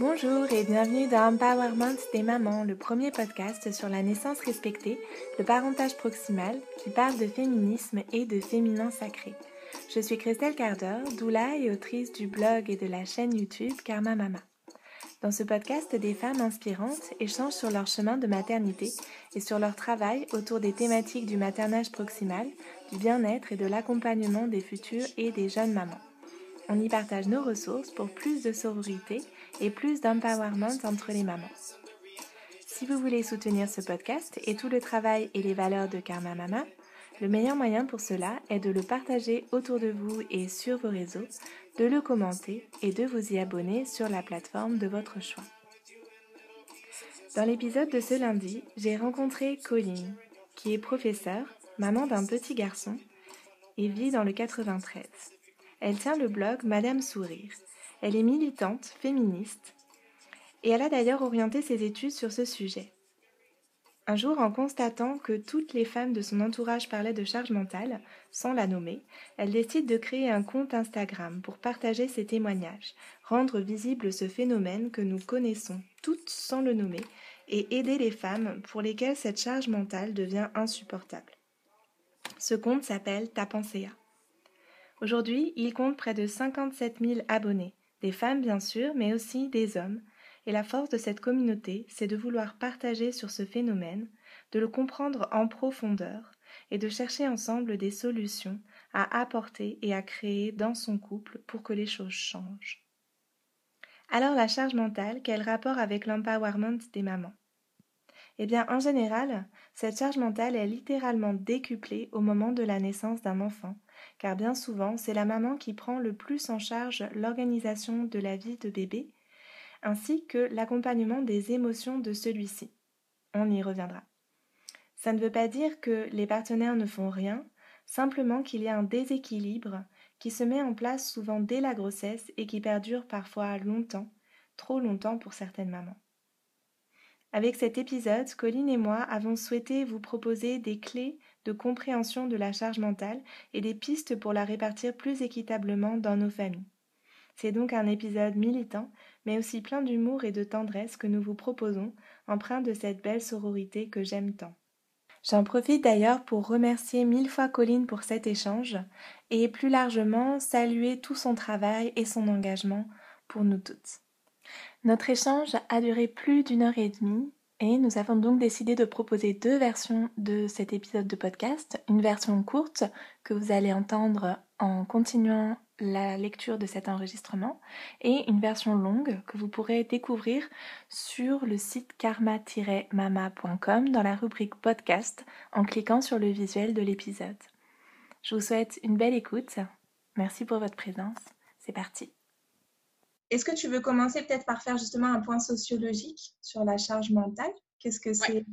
Bonjour et bienvenue dans Empowerment des mamans, le premier podcast sur la naissance respectée, le parentage proximal qui parle de féminisme et de féminin sacré. Je suis Christelle Carder, doula et autrice du blog et de la chaîne YouTube Karma Mama. Dans ce podcast, des femmes inspirantes échangent sur leur chemin de maternité et sur leur travail autour des thématiques du maternage proximal, du bien-être et de l'accompagnement des futures et des jeunes mamans. On y partage nos ressources pour plus de sororité et plus d'empowerment entre les mamans. Si vous voulez soutenir ce podcast et tout le travail et les valeurs de Karma Mama, le meilleur moyen pour cela est de le partager autour de vous et sur vos réseaux, de le commenter et de vous y abonner sur la plateforme de votre choix. Dans l'épisode de ce lundi, j'ai rencontré Colline, qui est professeure, maman d'un petit garçon, et vit dans le 93. Elle tient le blog Madame Sourire. Elle est militante, féministe, et elle a d'ailleurs orienté ses études sur ce sujet. Un jour, en constatant que toutes les femmes de son entourage parlaient de charge mentale, sans la nommer, elle décide de créer un compte Instagram pour partager ses témoignages, rendre visible ce phénomène que nous connaissons toutes sans le nommer, et aider les femmes pour lesquelles cette charge mentale devient insupportable. Ce compte s'appelle Ta Aujourd'hui, il compte près de 57 000 abonnés, des femmes bien sûr, mais aussi des hommes, et la force de cette communauté, c'est de vouloir partager sur ce phénomène, de le comprendre en profondeur, et de chercher ensemble des solutions à apporter et à créer dans son couple pour que les choses changent. Alors la charge mentale, quel rapport avec l'empowerment des mamans? Eh bien, en général, cette charge mentale est littéralement décuplée au moment de la naissance d'un enfant, car bien souvent c'est la maman qui prend le plus en charge l'organisation de la vie de bébé, ainsi que l'accompagnement des émotions de celui-ci. On y reviendra. Ça ne veut pas dire que les partenaires ne font rien, simplement qu'il y a un déséquilibre qui se met en place souvent dès la grossesse et qui perdure parfois longtemps, trop longtemps pour certaines mamans. Avec cet épisode, Colline et moi avons souhaité vous proposer des clés de compréhension de la charge mentale et des pistes pour la répartir plus équitablement dans nos familles. C'est donc un épisode militant, mais aussi plein d'humour et de tendresse que nous vous proposons, empreint de cette belle sororité que j'aime tant. J'en profite d'ailleurs pour remercier mille fois Colline pour cet échange et plus largement saluer tout son travail et son engagement pour nous toutes. Notre échange a duré plus d'une heure et demie et nous avons donc décidé de proposer deux versions de cet épisode de podcast. Une version courte que vous allez entendre en continuant la lecture de cet enregistrement et une version longue que vous pourrez découvrir sur le site karma-mama.com dans la rubrique podcast en cliquant sur le visuel de l'épisode. Je vous souhaite une belle écoute. Merci pour votre présence. C'est parti. Est-ce que tu veux commencer peut-être par faire justement un point sociologique sur la charge mentale? Qu'est-ce que c'est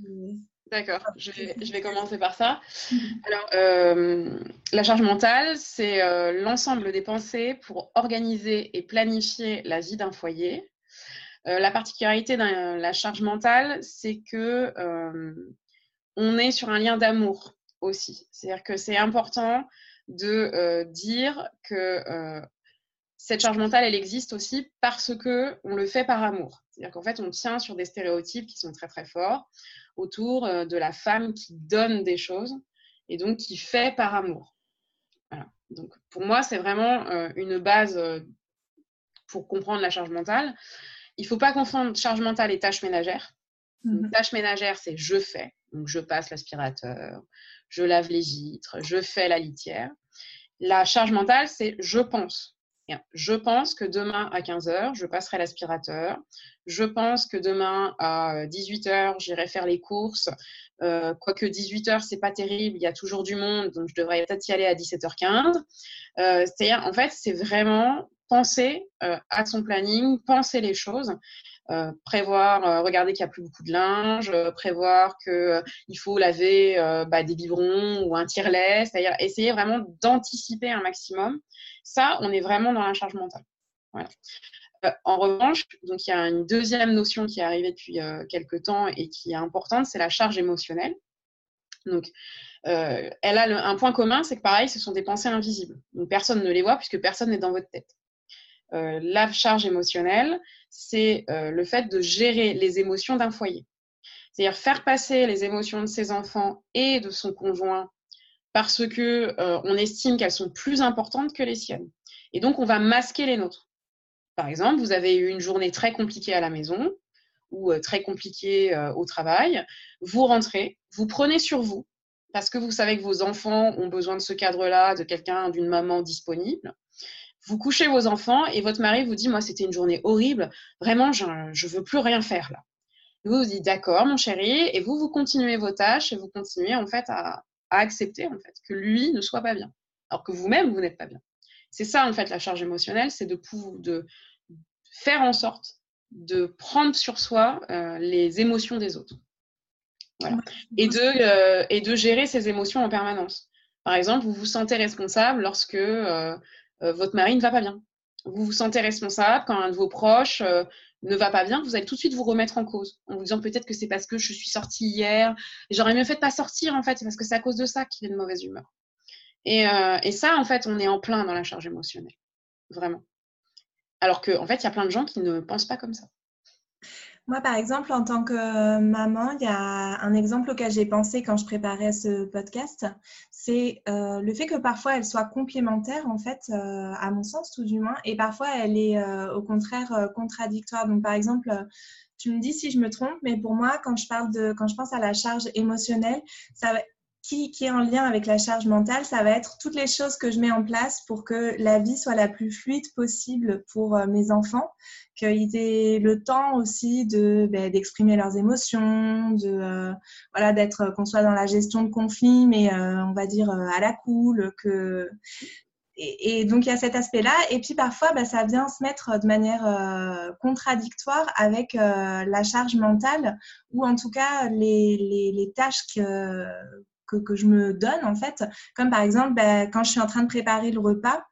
D'accord, je vais, commencer par ça. Alors, euh, la charge mentale, c'est euh, l'ensemble des pensées pour organiser et planifier la vie d'un foyer. Euh, la particularité de la charge mentale, c'est que on est sur un lien d'amour aussi. C'est-à-dire que c'est important de dire que cette charge mentale, elle existe aussi parce que on le fait par amour. C'est-à-dire qu'en fait, on tient sur des stéréotypes qui sont très très forts autour euh, de la femme qui donne des choses et donc qui fait par amour. Donc pour moi, c'est vraiment euh, une base euh, pour comprendre la charge mentale. Il ne faut pas confondre charge mentale et tâche ménagère. Mhm. tâche ménagère, c'est je fais. Donc je passe l'aspirateur, je lave les vitres, je fais la litière. La charge mentale, c'est je pense. Je pense que demain à 15h, je passerai l'aspirateur. Je pense que demain à 18h, j'irai faire les courses. Euh, quoique 18h, c'est pas terrible, il y a toujours du monde, donc je devrais peut-être y aller à 17h15. Euh, c'est-à-dire, en fait, c'est vraiment penser euh, à son planning, penser les choses. Euh, prévoir, euh, regarder qu'il n'y a plus beaucoup de linge, euh, prévoir qu'il faut laver bah, des biberons ou un tire-lait, c'est-à-dire essayer vraiment d'anticiper un maximum. Ça, on est vraiment dans la charge mentale. en revanche, donc il y a une deuxième notion qui est arrivée depuis quelques temps et qui est importante, c'est la charge émotionnelle. Donc, elle a un point commun, c'est que pareil, ce sont des pensées invisibles. Personne ne les voit puisque personne n'est dans votre tête. Euh, la charge émotionnelle, c'est euh, le fait de gérer les émotions d'un foyer. C'est-à-dire faire passer les émotions de ses enfants et de son conjoint parce que on estime qu'elles sont plus importantes que les siennes. Et donc, on va masquer les nôtres. Par exemple, vous avez eu une journée très compliquée à la maison ou très compliquée au travail. Vous rentrez, vous prenez sur vous parce que vous savez que vos enfants ont besoin de ce cadre-là, de quelqu'un, d'une maman disponible. Vous couchez vos enfants et votre mari vous dit, moi, c'était une journée horrible, vraiment, je ne veux plus rien faire là. Vous vous dites, d'accord, mon chéri, et vous, vous continuez vos tâches et vous continuez en fait à, accepter en fait que lui ne soit pas bien, alors que vous-même, vous, n'êtes pas bien. C'est ça en fait la charge émotionnelle, c'est de, de faire en sorte de prendre sur soi euh, les émotions des autres. Et, de, euh, et de gérer ces émotions en permanence. Par exemple, vous vous sentez responsable lorsque euh, votre mari ne va pas bien. Vous vous sentez responsable quand un de vos proches ne va pas bien, vous allez tout de suite vous remettre en cause en vous disant peut-être que c'est parce que je suis sortie hier j'aurais mieux fait de pas sortir en fait, c'est parce que c'est à cause de ça qu'il est de mauvaise humeur. Et, et, ça, en fait, on est en plein dans la charge émotionnelle, vraiment. Alors qu'en en fait, il y a plein de gens qui ne pensent pas comme ça. Moi, par exemple, en tant que maman, il y a un exemple auquel j'ai pensé quand je préparais ce podcast, c'est euh, le fait que parfois elle soit complémentaire, en fait, euh, à mon sens tout du moins, et parfois elle est euh, au contraire contradictoire. Donc, par exemple, tu me dis si je me trompe, mais pour moi, quand je parle de, quand je pense à la charge émotionnelle, ça va, qui, est en lien avec la charge mentale, ça va être toutes les choses que je mets en place pour que la vie soit la plus fluide possible pour mes enfants qu'ils aient le temps aussi de ben, d'exprimer leurs émotions, de euh, voilà d'être qu'on soit dans la gestion de conflits, mais euh, on va dire euh, à la cool, que et, donc il y a cet aspect-là. Et puis parfois, ben, ça vient se mettre de manière contradictoire avec la charge mentale ou en tout cas les, les, les tâches que, que, je me donne en fait. Comme par exemple, ben, quand je suis en train de préparer le repas,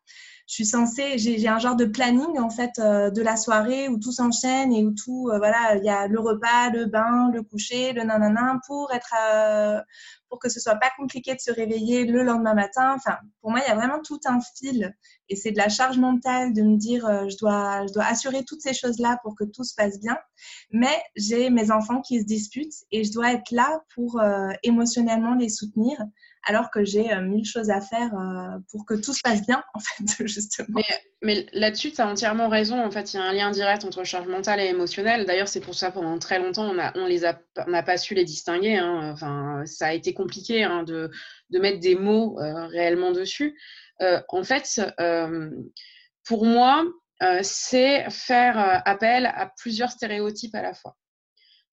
je suis censée, j'ai un genre de planning en fait euh, de la soirée où tout s'enchaîne et où tout, euh, voilà, il y a le repas, le bain, le coucher, le nanana pour être, euh, pour que ce soit pas compliqué de se réveiller le lendemain matin. Enfin, pour moi, il y a vraiment tout un fil et c'est de la charge mentale de me dire, je dois, je dois assurer toutes ces choses là pour que tout se passe bien. Mais j'ai mes enfants qui se disputent et je dois être là pour émotionnellement les soutenir alors que j'ai euh, mille choses à faire euh, pour que tout se passe bien, en fait, justement. Mais, là-dessus, tu as entièrement raison. En fait, il y a un lien direct entre charge mentale et émotionnelle. D'ailleurs, c'est pour ça, pendant très longtemps, on n'a pas su les distinguer. Hein. Enfin, ça a été compliqué hein, de, mettre des mots euh, réellement dessus. en fait, pour moi, c'est faire appel à plusieurs stéréotypes à la fois.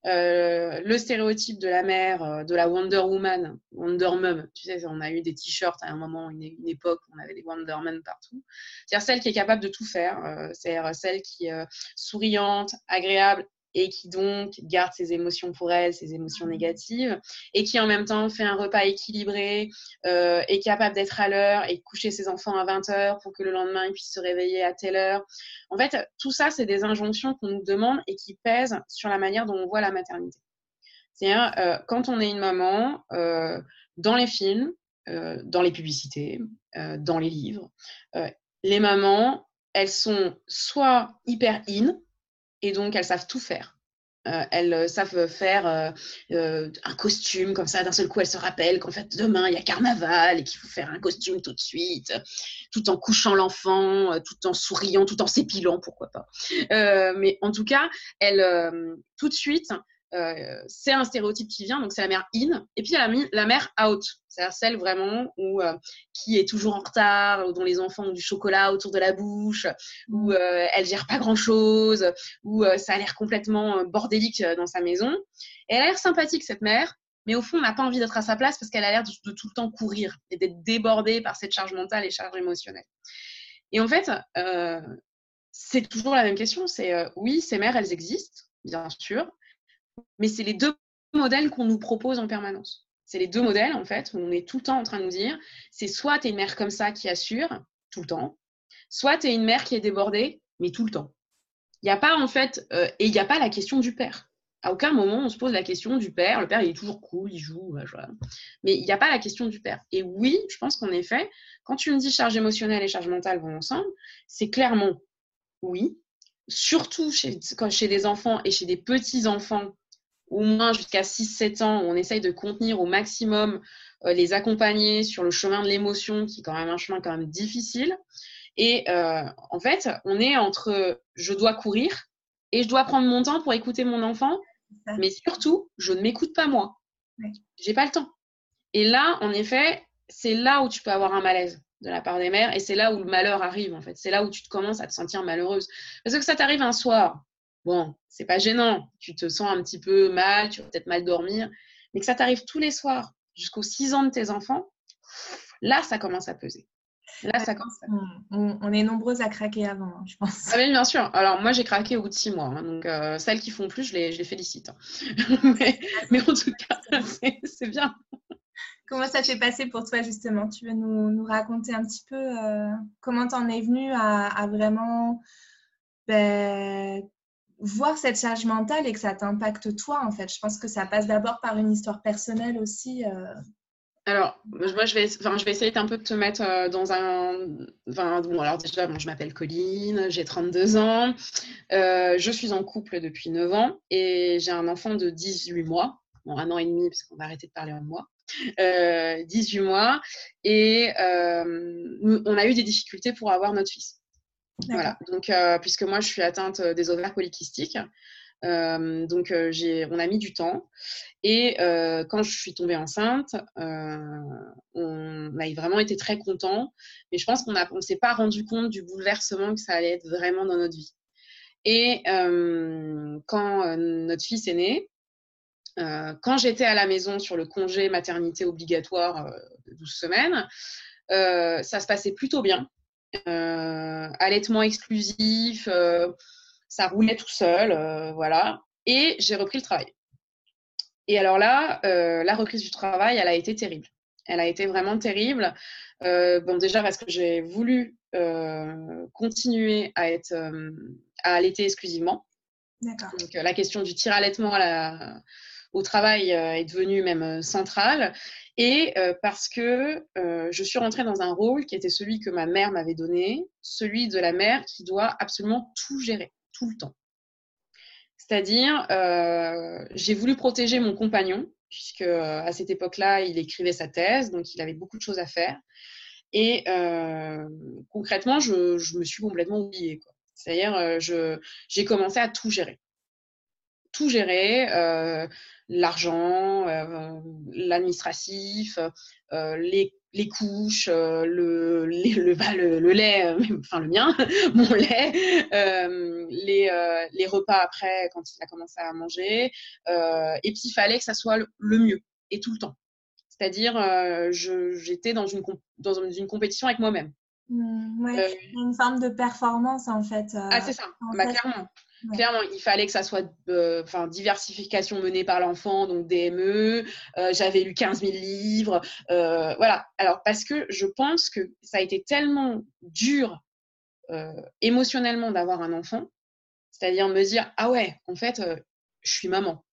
Euh, le stéréotype de la mère, euh, de la Wonder Woman, Wonder Mum. Tu sais, on a eu des t-shirts à un moment, une, époque, on avait des Wonder Woman partout. C'est-à-dire celle qui est capable de tout faire. Euh, c'est-à-dire celle qui est souriante, agréable, et qui donc garde ses émotions pour elle, ses émotions négatives, et qui en même temps fait un repas équilibré, euh, est capable d'être à l'heure et coucher ses enfants à 20h pour que le lendemain ils puissent se réveiller à telle heure. En fait, tout ça, c'est des injonctions qu'on nous demande et qui pèsent sur la manière dont on voit la maternité. C'est-à-dire, euh, quand on est une maman, euh, dans les films, euh, dans les publicités, euh, dans les livres, les mamans, elles sont soit hyper in, et donc elles savent tout faire. Euh, elles euh, savent faire euh, un costume comme ça. D'un seul coup, elles se rappellent qu'en fait, demain, il y a carnaval et qu'il faut faire un costume tout de suite, tout en couchant l'enfant, tout en souriant, tout en s'épilant, pourquoi pas. mais en tout cas, elles, tout de suite, euh, c'est un stéréotype qui vient, donc c'est la mère in. Et puis il y a la, mère out, c'est-à-dire celle vraiment où, euh, qui est toujours en retard, dont les enfants ont du chocolat autour de la bouche, où mm. euh, elle gère pas grand-chose, où ça a l'air complètement bordélique dans sa maison. Et elle a l'air sympathique cette mère, mais au fond on n'a pas envie d'être à sa place parce qu'elle a l'air de, de, tout le temps courir et d'être débordée par cette charge mentale et charge émotionnelle. Et en fait, c'est toujours la même question. C'est oui, ces mères, elles existent, bien sûr, mais c'est les deux modèles qu'on nous propose en permanence. C'est les deux modèles, en fait, où on est tout le temps en train de nous dire, c'est soit tu es une mère comme ça qui assure, tout le temps, soit tu es une mère qui est débordée, mais tout le temps. Il n'y a pas, en fait, euh, et il n'y a pas la question du père. À aucun moment on se pose la question du père. Le père, il est toujours cool, il joue, mais il n'y a pas la question du père. Et oui, je pense qu'en effet, quand tu me dis charge émotionnelle et charge mentale vont ensemble, c'est clairement oui. Surtout chez, chez des enfants et chez des petits-enfants, au moins jusqu'à 6-7 ans, où on essaye de contenir au maximum, euh, les accompagner sur le chemin de l'émotion, qui est quand même un chemin quand même difficile. Et euh, en fait, on est entre je dois courir et je dois prendre mon temps pour écouter mon enfant, mais surtout, je ne m'écoute pas moi. Je J'ai pas le temps. Et là, en effet, c'est là où tu peux avoir un malaise de la part des mères et c'est là où le malheur arrive en fait. C'est là où tu te commences à te sentir malheureuse. Parce que ça t'arrive un soir, bon, c'est pas gênant, tu te sens un petit peu mal, tu vas peut-être mal dormir, mais que ça t'arrive tous les soirs jusqu'aux 6 ans de tes enfants, là, ça commence à peser. Là, ça commence on, est nombreuses à craquer avant, hein, je pense. Ah oui, bien sûr. Alors, moi, j'ai craqué au bout de six mois. Hein, donc, euh, celles qui font plus, je les, je les félicite. Hein. mais, en tout cas, c'est bien. Comment ça s'est passé pour toi, justement? Tu veux nous, nous, raconter un petit peu euh, comment tu en es venue à, vraiment ben, voir cette charge mentale et que ça t'impacte toi, en fait Je pense que ça passe d'abord par une histoire personnelle aussi. Euh, alors, moi, je vais, enfin, je vais essayer un peu de te mettre euh, dans un. Enfin, bon, alors déjà, bon, je m'appelle Colline, j'ai 32 ans, euh, je suis en couple depuis 9 ans et j'ai un enfant de 18 mois, bon, un an et demi, parce qu'on va arrêter de parler en mois, euh, 18 mois, et on a eu des difficultés pour avoir notre fils. Voilà, donc, puisque moi, je suis atteinte des ovaires polykystiques. Euh, donc, euh, on a mis du temps. Et euh, quand je suis tombée enceinte, on a vraiment été très contents. Mais je pense qu'on ne s'est pas rendu compte du bouleversement que ça allait être vraiment dans notre vie. Et quand notre fils est né, quand j'étais à la maison sur le congé maternité obligatoire de 12 semaines, ça se passait plutôt bien. Allaitement exclusif, ça roulait tout seul, euh, voilà. Et j'ai repris le travail. Et alors là, euh, la reprise du travail, elle a été terrible. Elle a été vraiment terrible. Euh, bon, déjà parce que j'ai voulu continuer à être à allaiter exclusivement. Donc la question du tir allaitement au travail est devenue même centrale. Et parce que je suis rentrée dans un rôle qui était celui que ma mère m'avait donné, celui de la mère qui doit absolument tout gérer tout le temps. C'est-à-dire, euh, j'ai voulu protéger mon compagnon, puisque euh, à cette époque-là, il écrivait sa thèse, donc il avait beaucoup de choses à faire. Et euh, concrètement, je, me suis complètement oubliée. C'est-à-dire, j'ai commencé à tout gérer. Tout gérer, l'argent, l'administratif, les les couches, euh, le, le, le, lait, euh, enfin le mien, mon lait, euh, les, les, repas après quand il a commencé à manger. et puis il fallait que ça soit le, mieux et tout le temps. C'est-à-dire, j'étais dans une, dans une compétition avec moi-même. Mmh, une forme de performance en fait. ah, c'est ça, bah, clairement. Clairement, il fallait que ça soit euh, diversification menée par l'enfant, donc DME. Euh, j'avais lu 15 000 livres. Euh, voilà. Alors, parce que je pense que ça a été tellement dur émotionnellement d'avoir un enfant, c'est-à-dire me dire Ah ouais, en fait, je suis maman.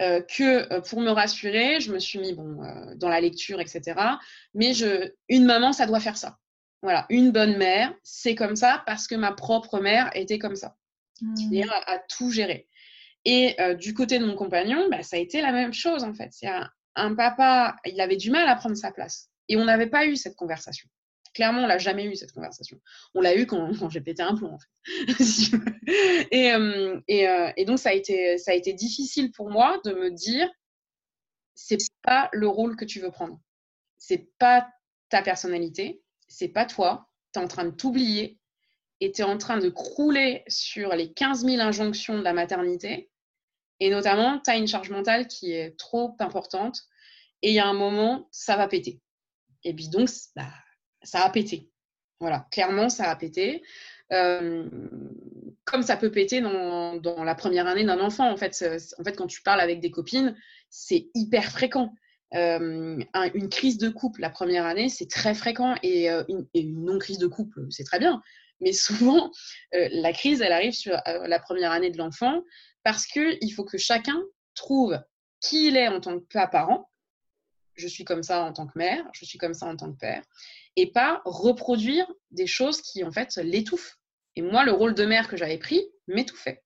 que pour me rassurer, je me suis mis bon, dans la lecture, etc. Mais je, une maman, ça doit faire ça. Voilà, une bonne mère, c'est comme ça parce que ma propre mère était comme ça mmh. à, tout gérer. Et euh, du côté de mon compagnon, bah, ça a été la même chose en fait. C'est un, papa, il avait du mal à prendre sa place. Et on n'avait pas eu cette conversation. Clairement, on l'a jamais eu cette conversation. On l'a eu quand, quand j'ai pété un plomb en fait. et, euh, et, euh, et, donc ça a, été, ça a été difficile pour moi de me dire, c'est pas le rôle que tu veux prendre. C'est pas ta personnalité, c'est pas toi. Tu es en train de t'oublier était en train de crouler sur les 15 000 injonctions de la maternité. Et notamment, tu as une charge mentale qui est trop importante. Et il y a un moment, ça va péter. Et puis donc, bah, ça a pété. Voilà, clairement, ça a pété. Euh, comme ça peut péter dans, dans la première année d'un enfant. En fait, en fait, quand tu parles avec des copines, c'est hyper fréquent. Euh, une crise de couple la première année, c'est très fréquent. Et, euh, une, et une non-crise de couple, c'est très bien. Mais souvent, la crise, elle arrive sur la première année de l'enfant parce qu'il faut que chacun trouve qui il est en tant que parent. Je suis comme ça en tant que mère, je suis comme ça en tant que père, et pas reproduire des choses qui en fait l'étouffent. Et moi, le rôle de mère que j'avais pris m'étouffait.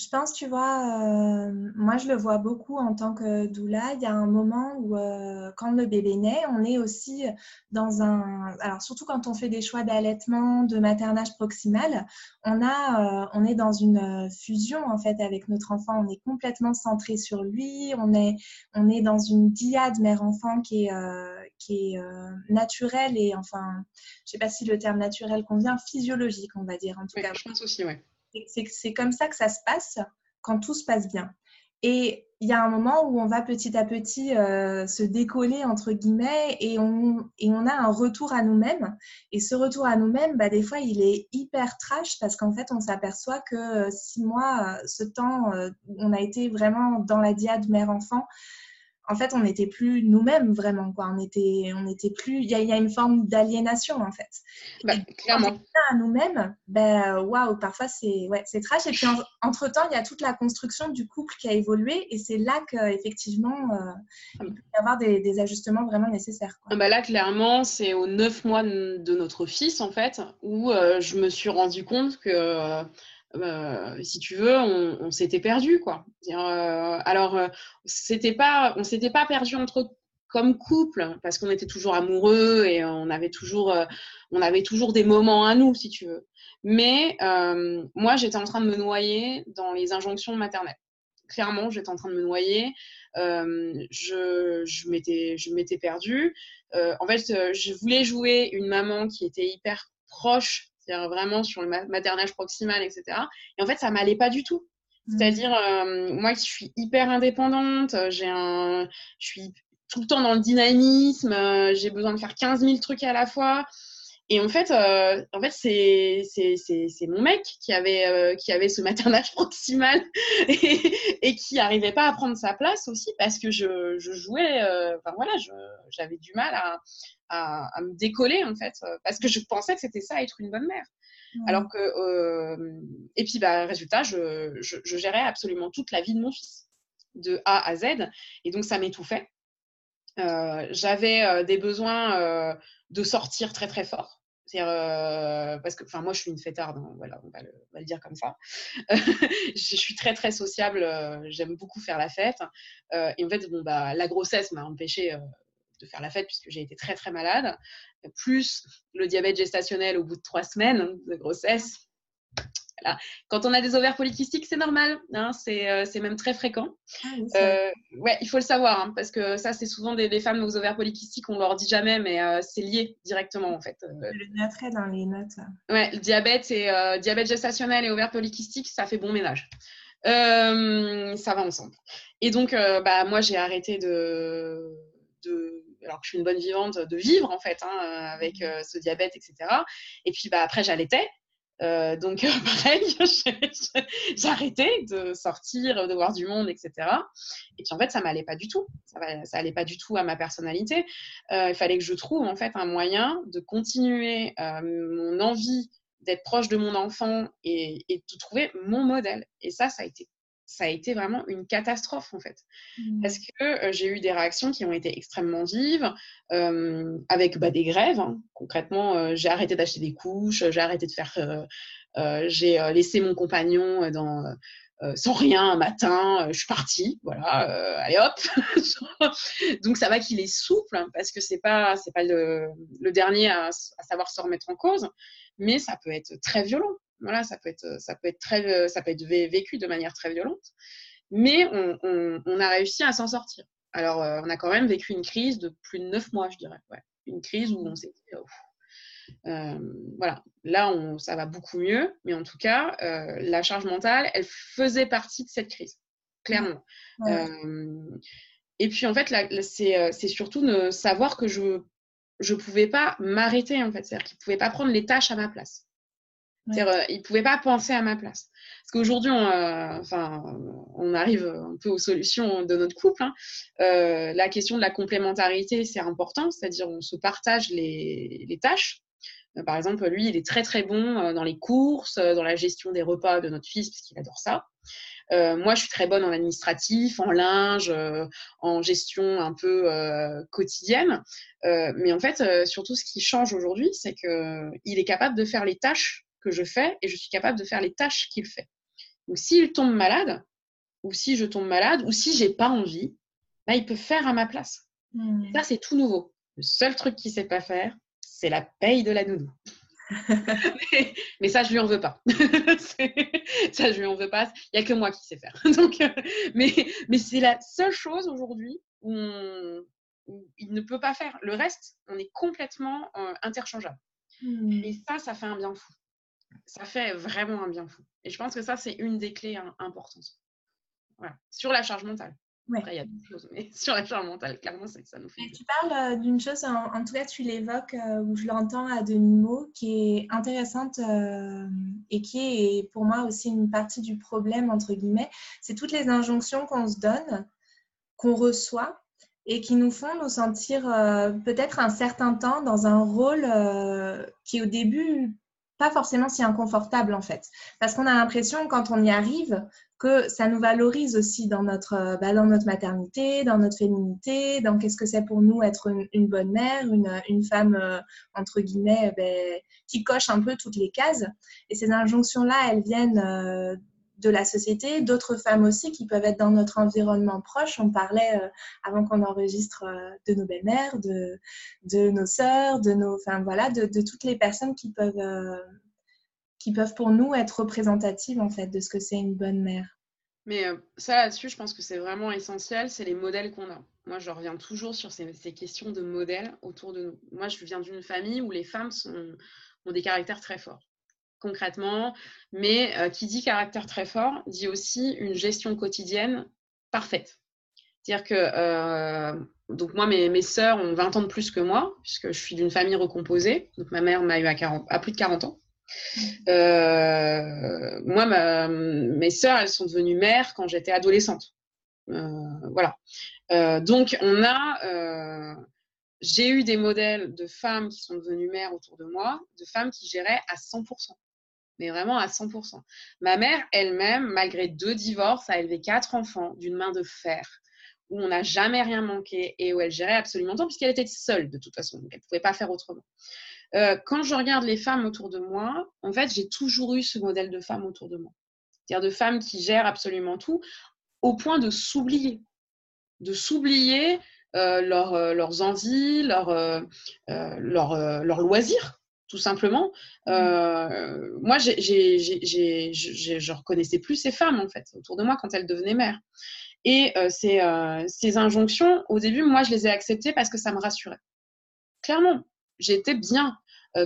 Je pense, tu vois, euh, moi je le vois beaucoup en tant que doula. Il y a un moment où, euh, quand le bébé naît, on est aussi dans un. Alors, surtout quand on fait des choix d'allaitement, de maternage proximal, on, a, euh, on est dans une fusion en fait avec notre enfant. On est complètement centré sur lui. On est, on est dans une diade mère-enfant qui est, qui est naturelle et enfin, je sais pas si le terme naturel convient, physiologique, on va dire en tout cas. Je pense aussi, oui. C'est comme ça que ça se passe quand tout se passe bien. Et il y a un moment où on va petit à petit euh, se décoller, entre guillemets, et on, a un retour à nous-mêmes. Et ce retour à nous-mêmes, bah, des fois, il est hyper trash parce qu'en fait, on s'aperçoit que euh, six mois, euh, ce temps, on a été vraiment dans la diade mère-enfant, en fait, on n'était plus nous-mêmes vraiment. Quoi. On était, on était plus. Il y, a une forme d'aliénation en fait. Bah, clairement. Quand on à nous-mêmes, ben waouh, parfois c'est ouais, c'est trash. Et puis entre temps, il y a toute la construction du couple qui a évolué, et c'est là qu'effectivement, euh, il peut y avoir des, ajustements vraiment nécessaires. Quoi. Bah là, clairement, c'est aux neuf mois de notre fils en fait où euh, je me suis rendu compte que euh, si tu veux, on, s'était perdu, quoi. Euh, alors, euh, c'était pas, on s'était pas perdu entre comme couple parce qu'on était toujours amoureux et on avait toujours, on avait toujours des moments à nous, si tu veux. Mais moi, j'étais en train de me noyer dans les injonctions maternelles. Clairement, j'étais en train de me noyer. je, je m'étais perdue. en fait, je voulais jouer une maman qui était hyper proche c'est-à-dire vraiment sur le maternage proximal, etc. Et en fait, ça m'allait pas du tout. Mmh. C'est-à-dire, euh, moi qui suis hyper indépendante, euh, j'ai un, je suis tout le temps dans le dynamisme, euh, j'ai besoin de faire 15 000 trucs à la fois. Et en fait, en fait c'est, c'est, mon mec qui avait, qui avait ce maternage proximal et, et qui n'arrivait pas à prendre sa place aussi parce que je, je jouais, enfin voilà, j'avais du mal à, à, me décoller en fait, euh, parce que je pensais que c'était ça être une bonne mère. Alors que, euh, et puis bah, résultat, je, je, gérais absolument toute la vie de mon fils, de A à Z, et donc ça m'étouffait. Euh, J'avais des besoins de sortir très très fort. Euh, parce que, enfin, moi, je suis une fêtarde, hein, voilà, on va, le, on va, le, dire comme ça. je suis très très sociable, j'aime beaucoup faire la fête. et en fait, bon, bah, la grossesse m'a empêché de faire la fête puisque j'ai été très très malade, plus le diabète gestationnel au bout de trois semaines de grossesse. Quand on a des ovaires polykystiques, c'est normal, hein, euh, c'est même très fréquent. Ah euh, ouais, il faut le savoir, hein, parce que ça, c'est souvent des, femmes aux ovaires polykystiques, on leur dit jamais, mais euh, c'est lié directement en fait. le noterai dans les notes. Ouais, le diabète, et, diabète gestationnel et ovaires polykystiques, ça fait bon ménage. ça va ensemble. Et donc, bah, moi, j'ai arrêté de, de alors que je suis une bonne vivante, de vivre en fait hein, avec mmh. euh, ce diabète, etc. Et puis bah, après, j'allaitais. Euh, donc pareil, j'arrêtais de sortir, de voir du monde, etc. Et puis en fait, ça m'allait pas du tout. Ça, ça allait pas du tout à ma personnalité. Euh, il fallait que je trouve en fait un moyen de continuer mon envie d'être proche de mon enfant et, et, de trouver mon modèle. Et ça, ça a été ça a été vraiment une catastrophe en fait. Mmh. Parce que euh, j'ai eu des réactions qui ont été extrêmement vives, euh, avec bah, des grèves. Hein. Concrètement, euh, j'ai arrêté d'acheter des couches, j'ai arrêté de faire. j'ai laissé mon compagnon dans. sans rien un matin, je suis partie, voilà, allez hop. Donc ça va qu'il est souple hein, parce que c'est pas c'est pas le, le dernier à, à, savoir se remettre en cause, mais ça peut être très violent voilà, ça peut être, ça peut être très, ça peut être vécu de manière très violente, mais on, a réussi à s'en sortir. Alors, euh, on a quand même vécu une crise de plus de neuf mois, je dirais. Une crise où on s'est dit, oh, euh, voilà, là, on, ça va beaucoup mieux, mais en tout cas, euh, la charge mentale, elle faisait partie de cette crise, clairement. et puis, en fait, c'est surtout de savoir que je ne pouvais pas m'arrêter, en fait. C'est-à-dire qu'il ne pouvait pas prendre les tâches à ma place. Euh, il ne pouvait pas penser à ma place. Parce qu'aujourd'hui, on, euh, enfin, on arrive un peu aux solutions de notre couple. Hein. Euh, la question de la complémentarité, c'est important, c'est-à-dire on se partage les, tâches. par exemple, lui, il est très très bon dans les courses, dans la gestion des repas de notre fils, parce qu'il adore ça. moi, je suis très bonne en administratif, en linge, en gestion un peu quotidienne. mais en fait, surtout, ce qui change aujourd'hui, c'est qu'il est capable de faire les tâches que je fais et je suis capable de faire les tâches qu'il fait. Donc, s'il tombe malade, ou si je tombe malade, ou si j'ai pas envie, bah, il peut faire à ma place. Mmh. Ça, c'est tout nouveau. Le seul truc qu'il sait pas faire, c'est la paye de la nounou. mais, ça, je lui en veux pas. ça, je lui en veux pas. Il n'y a que moi qui sais faire. Donc, euh, mais mais c'est la seule chose aujourd'hui où, il ne peut pas faire. Le reste, on est complètement euh, interchangeable. Mmh. Et ça, ça fait un bien fou. Ça fait vraiment un bien fou. Et je pense que ça, c'est une des clés hein, importantes. Voilà. Sur la charge mentale. Après, il y a d'autres choses, mais sur la charge mentale, clairement, c'est que ça nous fait. tu parles euh, d'une chose, en, tout cas, tu l'évoques, euh, ou je l'entends à demi-mot, qui est intéressante euh, et qui est pour moi aussi une partie du problème, entre guillemets. C'est toutes les injonctions qu'on se donne, qu'on reçoit et qui nous font nous sentir peut-être un certain temps dans un rôle qui, au début, pas forcément si inconfortable en fait. Parce qu'on a l'impression quand on y arrive que ça nous valorise aussi dans notre, euh, bah, dans notre maternité, dans notre féminité, dans qu'est-ce que c'est pour nous être une, bonne mère, une, une femme euh, entre guillemets ben, qui coche un peu toutes les cases. Et ces injonctions-là, elles viennent euh, de la société, d'autres femmes aussi qui peuvent être dans notre environnement proche. On parlait avant qu'on enregistre de nos belles-mères, de, de nos sœurs, de nos, enfin voilà, de, toutes les personnes qui peuvent qui peuvent pour nous être représentatives en fait de ce que c'est une bonne mère. Mais ça là-dessus, je pense que c'est vraiment essentiel, c'est les modèles qu'on a. Moi, je reviens toujours sur ces, questions de modèles autour de nous. Moi, je viens d'une famille où les femmes ont des caractères très forts concrètement, mais qui dit caractère très fort dit aussi une gestion quotidienne parfaite. C'est-à-dire que donc moi, mes, mes sœurs ont 20 ans de plus que moi, puisque je suis d'une famille recomposée. Donc ma mère m'a eu à, 40, à, plus de 40 ans. Euh, moi, ma, mes sœurs, elles sont devenues mères quand j'étais adolescente. voilà. donc on a j'ai eu des modèles de femmes qui sont devenues mères autour de moi, de femmes qui géraient à 100% mais vraiment à 100%. Ma mère elle-même, malgré deux divorces, a élevé quatre enfants d'une main de fer, où on n'a jamais rien manqué et où elle gérait absolument tout, puisqu'elle était seule de toute façon, donc elle ne pouvait pas faire autrement. Euh, quand je regarde les femmes autour de moi, en fait, j'ai toujours eu ce modèle de femmes autour de moi. C'est-à-dire de femmes qui gèrent absolument tout, au point de s'oublier. De s'oublier euh, euh, leurs envies, leurs leur, loisirs tout simplement. Euh, moi, je ne reconnaissais plus ces femmes, en fait, autour de moi quand elles devenaient mères. Et euh, ces, euh, ces, injonctions, au début, moi, je les ai acceptées parce que ça me rassurait. Clairement, j'étais bien.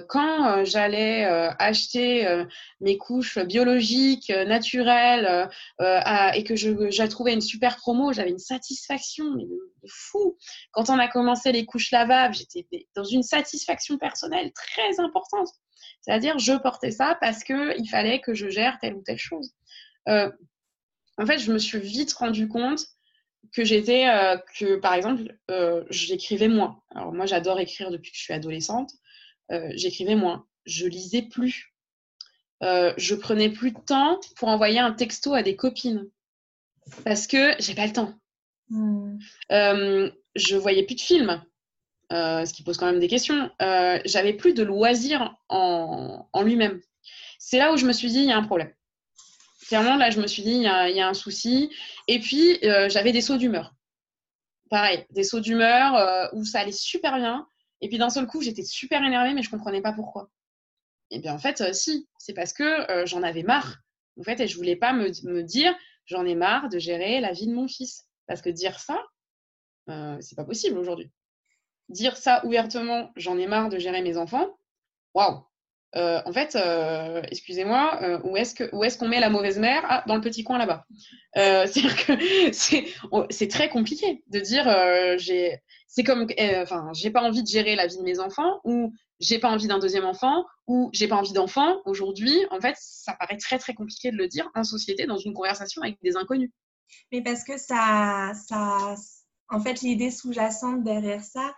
Quand j'allais acheter mes couches biologiques, naturelles, et que j'ai trouvé une super promo, j'avais une satisfaction de, fou. Quand on a commencé les couches lavables, j'étais dans une satisfaction personnelle très importante. C'est-à-dire, je portais ça parce qu'il fallait que je gère telle ou telle chose. Euh, en fait, je me suis vite rendu compte que j'étais, euh, que par exemple, euh, j'écrivais moins. Alors moi, j'adore écrire depuis que je suis adolescente. J'écrivais moins. Je lisais plus. je prenais plus de temps pour envoyer un texto à des copines parce que j'ai pas le temps. Hmm. Euh, je voyais plus de films, euh, ce qui pose quand même des questions. Euh, j'avais plus de loisirs en, lui-même. C'est là où je me suis dit, il y a un problème. Clairement, là, je me suis dit, il y a, un souci. Et puis, j'avais des sauts d'humeur. Pareil, des sauts d'humeur où ça allait super bien. Et puis, d'un seul coup, j'étais super énervée, mais je comprenais pas pourquoi. Et bien, en fait, si, c'est parce que j'en avais marre. En fait, et je voulais pas me, me dire, j'en ai marre de gérer la vie de mon fils. Parce que dire ça, euh, c'est pas possible aujourd'hui. Dire ça ouvertement, j'en ai marre de gérer mes enfants, waouh! Euh, en fait, euh, excusez-moi, euh, où est-ce que où est-ce qu'on met la mauvaise mère? Ah, Dans le petit coin là-bas. c'est-à-dire que c'est très compliqué de dire j'ai c'est comme enfin j'ai pas envie de gérer la vie de mes enfants ou j'ai pas envie d'un deuxième enfant ou j'ai pas envie d'enfant. Aujourd'hui, en fait, ça paraît très très compliqué de le dire en société dans une conversation avec des inconnus. Mais parce que ça, ça en fait, l'idée sous-jacente derrière ça,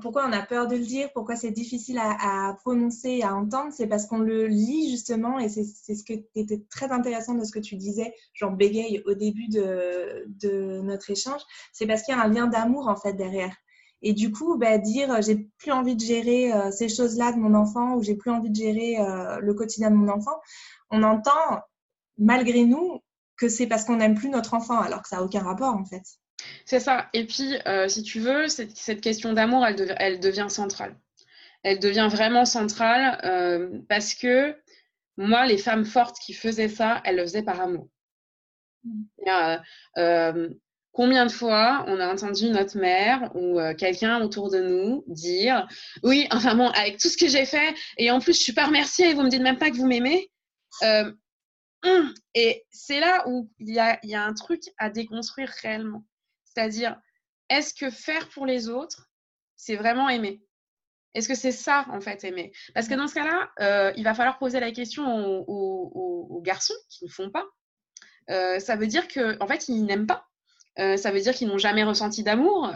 pourquoi on a peur de le dire, pourquoi c'est difficile à, prononcer, à entendre, c'est parce qu'on le lit justement, et c'est ce qui était très intéressant de ce que tu disais, genre bégaye au début de, notre échange, c'est parce qu'il y a un lien d'amour en fait derrière. Et du coup, bah, dire j'ai plus envie de gérer euh, ces choses-là de mon enfant ou j'ai plus envie de gérer euh, le quotidien de mon enfant, on entend malgré nous que c'est parce qu'on n'aime plus notre enfant, alors que ça n'a aucun rapport en fait. C'est ça. Et puis, euh, si tu veux, cette, cette question d'amour, elle, elle, devient centrale. Elle devient vraiment centrale euh, parce que moi, les femmes fortes qui faisaient ça, elles le faisaient par amour. Mm. Euh, combien de fois on a entendu notre mère ou quelqu'un autour de nous dire Oui, enfin bon, avec tout ce que j'ai fait, et en plus, je suis pas remerciée et vous me dites même pas que vous m'aimez. Hum, et c'est là où il y a, y a, un truc à déconstruire réellement. C'est-à-dire, est-ce que faire pour les autres, c'est vraiment aimer? Est-ce que c'est ça, en fait, aimer? Parce que dans ce cas-là, euh, il va falloir poser la question aux, garçons qui ne font pas. Euh, ça veut dire qu'en en fait, ils n'aiment pas. Euh, ça veut dire qu'ils n'ont jamais ressenti d'amour.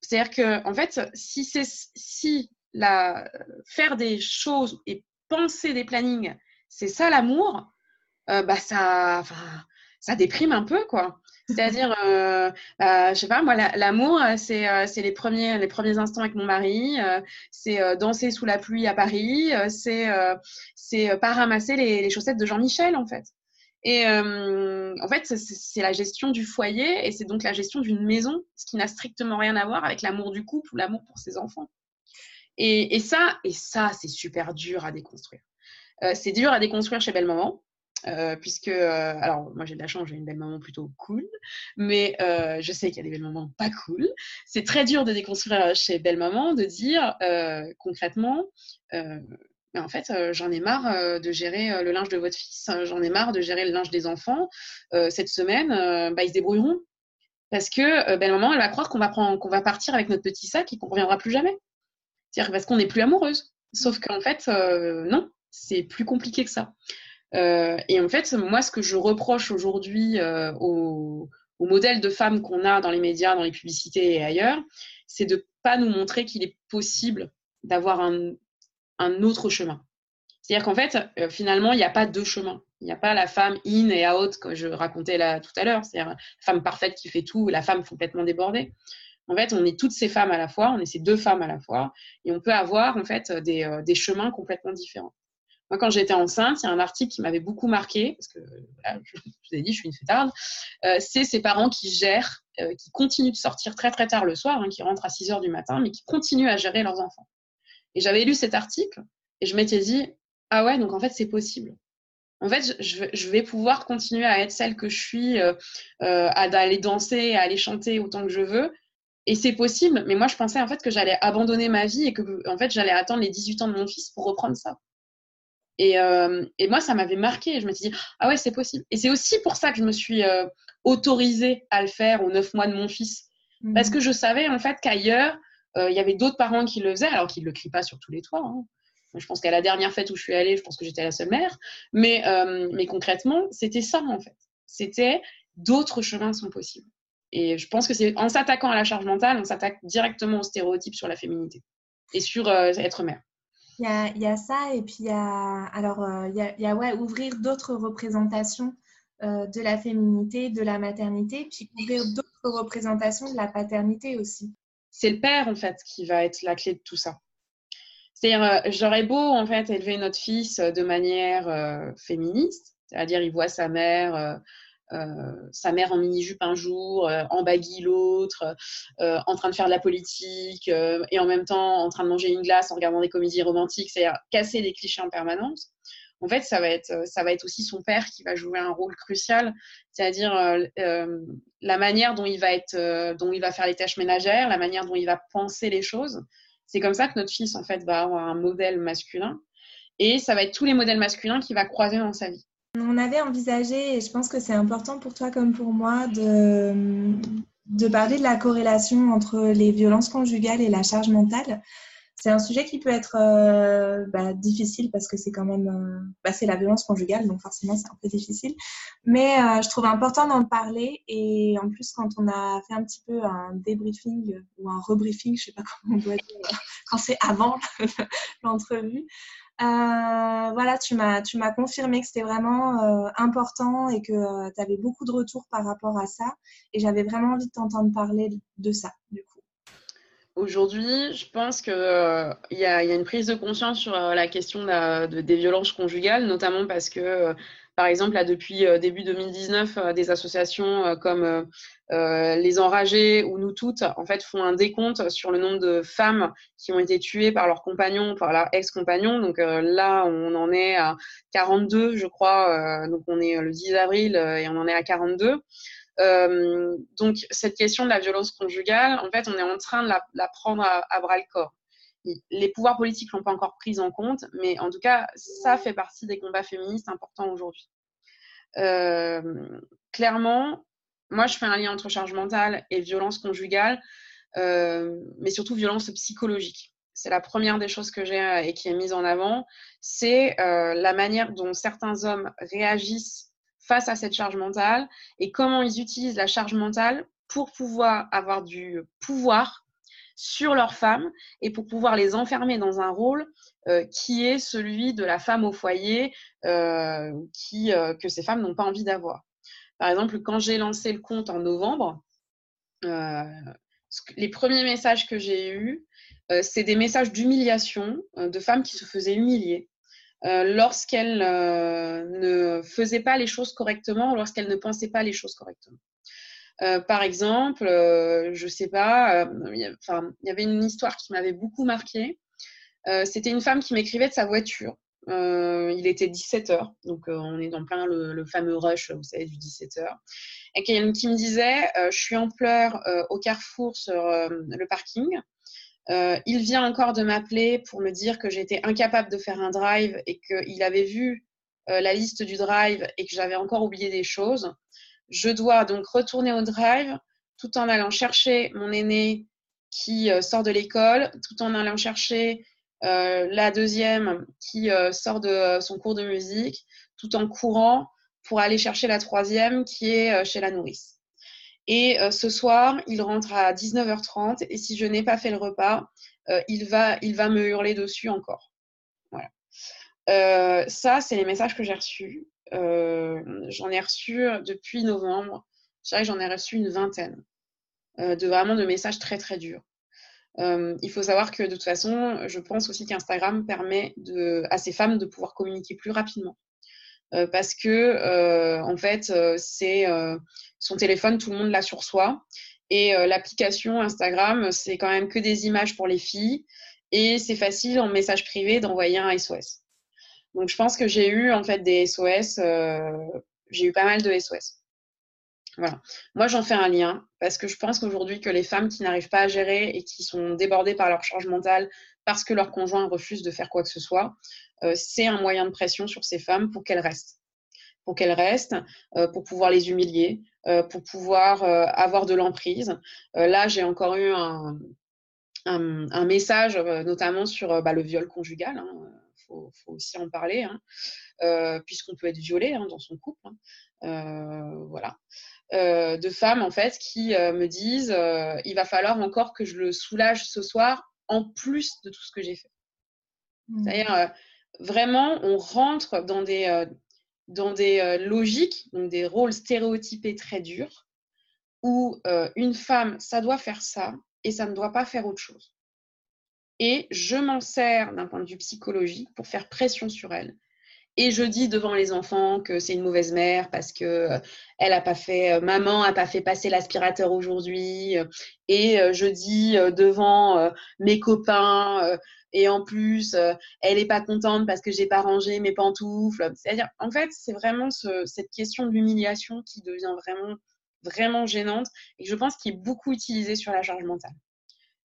C'est-à-dire que, en fait, si c'est si la, faire des choses et penser des plannings, c'est ça l'amour, bah ça, ça déprime un peu, quoi. C'est-à-dire, euh, bah, je sais pas, moi, l'amour, euh, c'est euh, c'est les premiers, les premiers instants avec mon mari, euh, c'est danser sous la pluie à Paris, c'est c'est pas ramasser les, les, chaussettes de Jean-Michel, en fait. Et en fait, c'est la gestion du foyer et c'est donc la gestion d'une maison, ce qui n'a strictement rien à voir avec l'amour du couple ou l'amour pour ses enfants. Et, et ça, et ça, c'est super dur à déconstruire. c'est dur à déconstruire chez Belle Maman euh, puisque, euh, alors moi j'ai de la chance, j'ai une belle maman plutôt cool, mais euh, je sais qu'il y a des belles mamans pas cool. C'est très dur de déconstruire chez belle maman, de dire concrètement, mais en fait j'en ai marre de gérer le linge de votre fils, j'en ai marre de gérer le linge des enfants. cette semaine, bah, ils se débrouilleront. Parce que belle maman, elle va croire qu'on va, prendre, qu'on va partir avec notre petit sac et qu'on ne reviendra plus jamais. C'est-à-dire parce qu'on n'est plus amoureuse. Sauf qu'en fait, non, c'est plus compliqué que ça. Euh, et en fait, moi, ce que je reproche aujourd'hui euh, au, modèle de femmes qu'on a dans les médias, dans les publicités et ailleurs, c'est de pas nous montrer qu'il est possible d'avoir un, autre chemin. C'est-à-dire qu'en fait, euh, finalement, il n'y a pas deux chemins. Il n'y a pas la femme in et out que je racontais là tout à l'heure, c'est-à-dire la femme parfaite qui fait tout, la femme complètement débordée. En fait, on est toutes ces femmes à la fois, on est ces deux femmes à la fois, et on peut avoir en fait des chemins complètement différents. Moi, quand j'étais enceinte, il y a un article qui m'avait beaucoup marqué, parce que je, vous ai dit, je suis une fêtarde, euh, c'est ces parents qui gèrent, euh, qui continuent de sortir très très tard le soir, hein, qui rentrent à 6 heures du matin, mais qui continuent à gérer leurs enfants. Et j'avais lu cet article et je m'étais dit, ah ouais, donc en fait, c'est possible. En fait, je, vais pouvoir continuer à être celle que je suis, euh à aller danser, à aller chanter autant que je veux. Et c'est possible, mais moi, je pensais en fait que j'allais abandonner ma vie et que en fait, j'allais attendre les 18 ans de mon fils pour reprendre ça. Et, euh, et moi, ça m'avait marqué. Je me suis dit, ah ouais, c'est possible. Et c'est aussi pour ça que je me suis euh, autorisée à le faire aux neuf mois de mon fils. Mmh. Parce que je savais en fait qu'ailleurs, euh, il y avait d'autres parents qui le faisaient, alors qu'ils ne le crient pas sur tous les toits. Hein. Je pense qu'à la dernière fête où je suis allée, je pense que j'étais la seule mère. Mais, mais concrètement, c'était ça en fait. C'était d'autres chemins sont possibles. Et je pense que c'est en s'attaquant à la charge mentale, on s'attaque directement aux stéréotypes sur la féminité et sur euh, être mère. Il y a, y a, ça, et puis il y a, alors, euh, il y a, y a ouais, ouvrir d'autres représentations euh, de la féminité, de la maternité, puis ouvrir d'autres représentations de la paternité aussi. C'est le père, en fait, qui va être la clé de tout ça. C'est-à-dire, euh, j'aurais beau, en fait, élever notre fils de manière féministe, c'est-à-dire, il voit sa mère euh, sa mère en mini-jupe un jour, euh, en baggy l'autre, euh, en train de faire de la politique et en même temps en train de manger une glace en regardant des comédies romantiques, c'est-à-dire casser les clichés en permanence en fait, ça va être, ça va être aussi son père qui va jouer un rôle crucial, c'est-à-dire euh, la manière dont il va être, dont il va faire les tâches ménagères, la manière dont il va penser les choses. C'est comme ça que notre fils en fait va avoir un modèle masculin, et ça va être tous les modèles masculins qu'il va croiser dans sa vie. On avait envisagé, et je pense que c'est important pour toi comme pour moi, de, parler de la corrélation entre les violences conjugales et la charge mentale. c'est un sujet qui peut être euh, bah, difficile parce que c'est quand même, euh, bah, la violence conjugale, donc forcément c'est un peu difficile. Mais euh, je trouve important d'en parler et en plus quand on a fait un petit peu un débriefing ou un rebriefing, je sais pas comment on doit dire, quand c'est avant l'entrevue. Voilà, tu m'as confirmé que c'était vraiment important et que tu avais beaucoup de retours par rapport à ça et j'avais vraiment envie de t'entendre parler de ça du coup. Aujourd'hui, je pense qu'il euh, y, a une prise de conscience sur euh, la question des violences conjugales, notamment parce que, euh, par exemple, là, depuis début 2019, des associations comme Les Enragés ou Nous Toutes, en fait, font un décompte sur le nombre de femmes qui ont été tuées par leur compagnon, par leur ex-compagnon. Donc là, on en est à 42, je crois. donc on est le 10 avril et on en est à 42. Euh, donc, cette question de la violence conjugale, en fait, on est en train de la, prendre à, bras le corps. Les pouvoirs politiques l'ont pas encore prise en compte, mais en tout cas, ça fait partie des combats féministes importants aujourd'hui. Euh, clairement, moi, je fais un lien entre charge mentale et violence conjugale, euh, mais surtout violence psychologique. C'est la première des choses que j'ai et qui est mise en avant. C'est la manière dont certains hommes réagissent face à cette charge mentale et comment ils utilisent la charge mentale pour pouvoir avoir du pouvoir sur leurs femmes et pour pouvoir les enfermer dans un rôle euh, qui est celui de la femme au foyer euh, euh, que ces femmes n'ont pas envie d'avoir. Par exemple, quand j'ai lancé le compte en novembre, les premiers messages que j'ai eus, c'est des messages d'humiliation de femmes qui se faisaient humilier lorsqu'elle euh, ne faisait pas les choses correctement ou lorsqu'elle ne pensait pas les choses correctement. Euh, par exemple, je ne sais pas, il y avait une histoire qui m'avait beaucoup marquée. C'était une femme qui m'écrivait de sa voiture. il était 17h, donc on est dans plein le, fameux rush, vous savez, du 17h. Et qui, me disait Je suis en pleurs au carrefour sur le parking. Euh, il vient encore de m'appeler pour me dire que j'étais incapable de faire un drive et qu'il avait vu euh, la liste du drive et que j'avais encore oublié des choses. Je dois donc retourner au drive tout en allant chercher mon aîné qui euh, sort de l'école, tout en allant chercher la deuxième qui sort de son cours de musique, tout en courant pour aller chercher la troisième qui est chez la nourrice. Et euh, ce soir, il rentre à 19h30 et si je n'ai pas fait le repas, euh, il, va, il va me hurler dessus encore. Voilà. Euh, ça, c'est les messages que j'ai reçus. J'en ai reçu depuis novembre. Je dirais que j'en ai reçu une vingtaine de vraiment de messages très très durs. il faut savoir que de toute façon, je pense aussi qu'Instagram permet à ces femmes de pouvoir communiquer plus rapidement. Euh, parce que euh, en fait, euh, c'est son téléphone, tout le monde l'a sur soi. Et l'application Instagram, c'est quand même que des images pour les filles. Et c'est facile en message privé d'envoyer un SOS. Donc je pense que j'ai eu en fait des SOS, j'ai eu pas mal de SOS. Voilà. Moi, j'en fais un lien parce que je pense qu'aujourd'hui, que les femmes qui n'arrivent pas à gérer et qui sont débordées par leur charge mentale parce que leur conjoint refuse de faire quoi que ce soit, euh, c'est un moyen de pression sur ces femmes pour qu'elles restent. Pour qu'elles restent, euh, pour pouvoir les humilier, euh, pour pouvoir avoir de l'emprise. là, j'ai encore eu un, message, notamment sur bah, le viol conjugal. Il hein. faut, aussi en parler, hein. puisqu'on peut être violé hein, dans son couple. voilà. de femmes en fait qui me disent il va falloir encore que je le soulage ce soir en plus de tout ce que j'ai fait. Mmh. C'est-à-dire vraiment, on rentre dans des, euh, dans des euh, logiques, donc des rôles stéréotypés très durs, où euh, une femme, ça doit faire ça et ça ne doit pas faire autre chose. Et je m'en sers d'un point de vue psychologique pour faire pression sur elle. Et je dis devant les enfants que c'est une mauvaise mère parce que elle a pas fait, maman a pas fait passer l'aspirateur aujourd'hui. Et je dis devant mes copains et en plus, euh, elle n'est pas contente parce que j'ai pas rangé mes pantoufles. C'est-à-dire, en fait, c'est vraiment cette question de l'humiliation qui devient vraiment, vraiment gênante et je pense qu'il est beaucoup utilisée sur la charge mentale.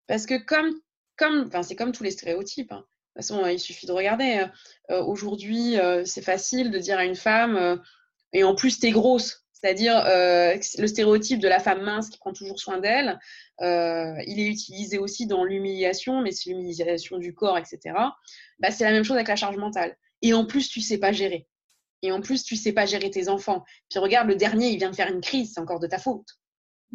Parce que comme, comme, c'est comme tous les stéréotypes. Hein. De toute façon, il suffit de regarder. Euh, aujourd'hui, euh, c'est facile de dire à une femme, et en plus, t'es grosse. C'est-à-dire euh, le stéréotype de la femme mince qui prend toujours soin d'elle, euh, il est utilisé aussi dans l'humiliation, mais c'est l'humiliation du corps, etc. Bah, c'est la même chose avec la charge mentale. Et en plus, tu sais pas gérer. Et en plus, tu sais pas gérer tes enfants. Puis regarde, le dernier, il vient de faire une crise, c'est encore de ta faute.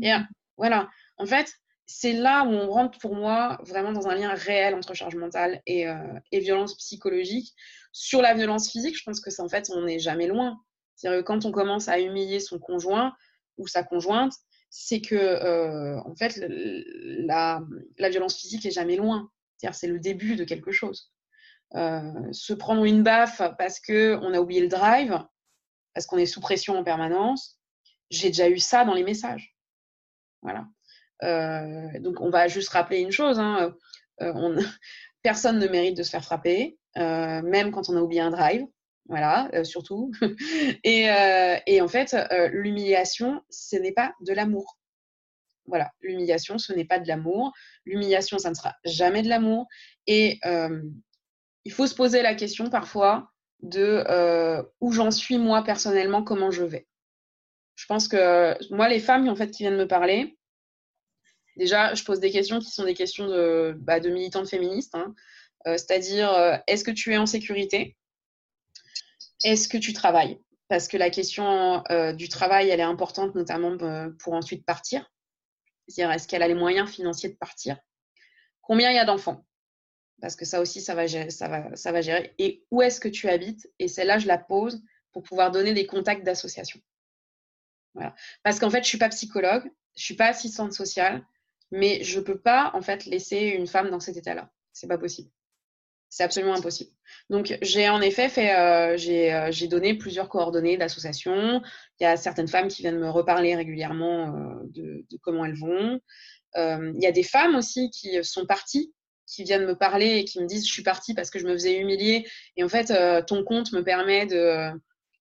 Et mm. voilà. En fait, c'est là où on rentre pour moi vraiment dans un lien réel entre charge mentale et, euh, et violence psychologique. Sur la violence physique, je pense que c'est en fait, on n'est jamais loin. C'est-à-dire que quand on commence à humilier son conjoint ou sa conjointe, c'est que euh, en fait la, violence physique est jamais loin. C'est-à-dire c'est le début de quelque chose. Euh, se prendre une baffe parce que on a oublié le drive, parce qu'on est sous pression en permanence. J'ai déjà eu ça dans les messages. Voilà. Euh, donc on va juste rappeler une chose. Hein, personne ne mérite de se faire frapper, même quand on a oublié un drive voilà, euh, surtout. Euh, et, en fait, euh, l'humiliation, ce n'est pas de l'amour. Voilà, l'humiliation, ce n'est pas de l'amour. L'humiliation, ça ne sera jamais de l'amour. Et il faut se poser la question parfois de où j'en suis moi personnellement, comment je vais. Je pense que moi, les femmes en fait, qui viennent me parler, déjà, je pose des questions qui sont des questions de, bah, militantes féministes. Hein. C'est-à-dire, est-ce que tu es en sécurité? Est-ce que tu travailles? Parce que la question euh, du travail, elle est importante, notamment euh, pour ensuite partir. C'est-à-dire, est-ce qu'elle a les moyens financiers de partir? Combien il y a d'enfants? Parce que ça aussi, ça va gérer. Et où est-ce que tu habites? Et celle-là, je la pose pour pouvoir donner des contacts d'association. Voilà. Parce qu'en fait, je ne suis pas psychologue, je ne suis pas assistante sociale, mais je ne peux pas en fait laisser une femme dans cet état-là. C'est pas possible. C'est absolument impossible. Donc, j'ai en effet fait, euh, euh, j'ai donné plusieurs coordonnées d'associations. Il y a certaines femmes qui viennent me reparler régulièrement euh, de, comment elles vont. il y a des femmes aussi qui sont parties, qui viennent me parler et qui me disent Je suis partie parce que je me faisais humilier. Et en fait, ton compte me permet de,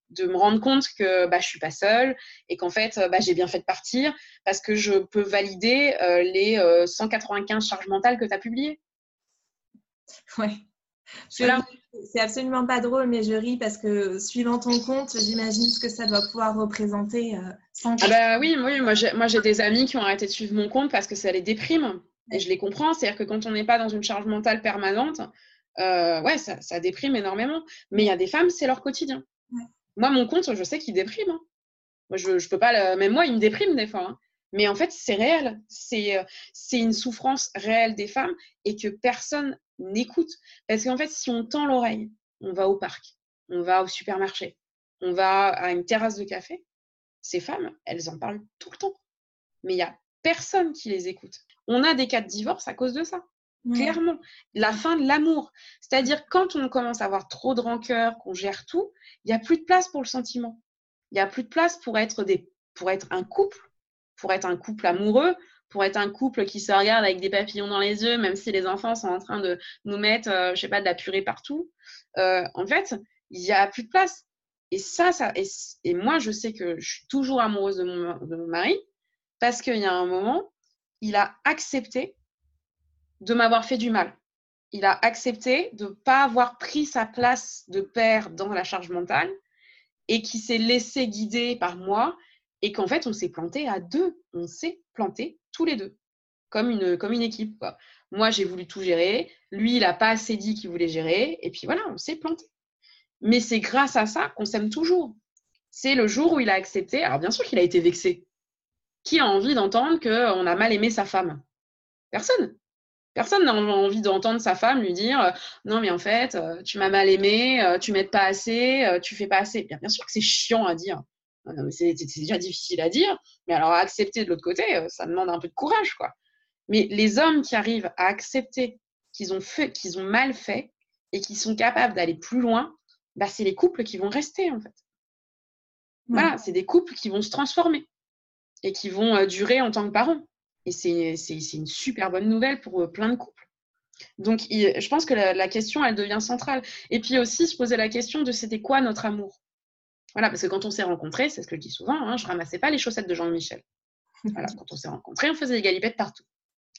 de me rendre compte que bah, je suis pas seule et qu'en fait, bah, j'ai bien fait de partir parce que je peux valider les 195 charges mentales que tu as publiées. Ouais. C'est absolument pas drôle, mais je ris parce que suivant ton compte, j'imagine ce que ça doit pouvoir représenter. Euh, sans ah bah oui, oui moi j'ai des amis qui ont arrêté de suivre mon compte parce que ça les déprime. Et je les comprends. C'est-à-dire que quand on n'est pas dans une charge mentale permanente, euh, ouais, ça, ça, déprime énormément. Mais il y a des femmes, c'est leur quotidien. Moi, mon compte, je sais qu'il déprime. Hein. Moi, je, je peux pas. Même moi, il me déprime des fois. Hein. Mais en fait, c'est réel. Euh, c'est une souffrance réelle des femmes et que personne n'écoute. Parce qu'en fait, si on tend l'oreille, on va au parc, on va au supermarché, on va à une terrasse de café, ces femmes, elles en parlent tout le temps. Mais il n'y a personne qui les écoute. On a des cas de divorce à cause de ça. Clairement, la fin de l'amour. C'est-à-dire quand on commence à avoir trop de rancœur, qu'on gère tout, il n'y a plus de place pour le sentiment. Il n'y a plus de place pour être, des, pour être un couple, pour être un couple amoureux, pour être un couple qui se regarde avec des papillons dans les yeux, même si les enfants sont en train de nous mettre, euh, je sais pas, de la purée partout. Euh, en fait, il n'y a plus de place. Et ça, ça et, moi, je sais que je suis toujours amoureuse de mon, de mon mari parce qu'il y a un moment, il a accepté de m'avoir fait du mal. Il a accepté de ne pas avoir pris sa place de père dans la charge mentale et qui s'est laissé guider par moi et qu'en fait, on s'est planté à deux. On s'est planté tous les deux, comme une, comme une équipe. Moi, j'ai voulu tout gérer. Lui, il n'a pas assez dit qu'il voulait gérer. Et puis voilà, on s'est planté. Mais c'est grâce à ça qu'on s'aime toujours. C'est le jour où il a accepté. Alors, bien sûr qu'il a été vexé. Qui a envie d'entendre qu'on a mal aimé sa femme Personne. Personne n'a envie d'entendre sa femme lui dire euh, non mais en fait euh, tu m'as mal aimé, euh, tu m'aides pas assez, tu fais pas assez. bien sûr que c'est chiant à dire. C'est déjà difficile à dire, mais alors accepter de l'autre côté, euh, ça demande un peu de courage, quoi. Mais les hommes qui arrivent à accepter qu'ils ont fait, qu'ils ont mal fait et qui sont capables d'aller plus loin, bah, c'est les couples qui vont rester, en fait. Voilà, c'est des couples qui vont se transformer et qui vont euh, durer en tant que parents. Et c'est une super bonne nouvelle pour euh, plein de couples. Donc, je pense que la, la, question, elle devient centrale. Et puis aussi, se poser la question de c'était quoi notre amour? Voilà, parce que quand on s'est rencontrés, c'est ce que je dis souvent, hein, je ramassais pas les chaussettes de Jean-Michel. Voilà, quand on s'est rencontrés, on faisait des galipettes partout.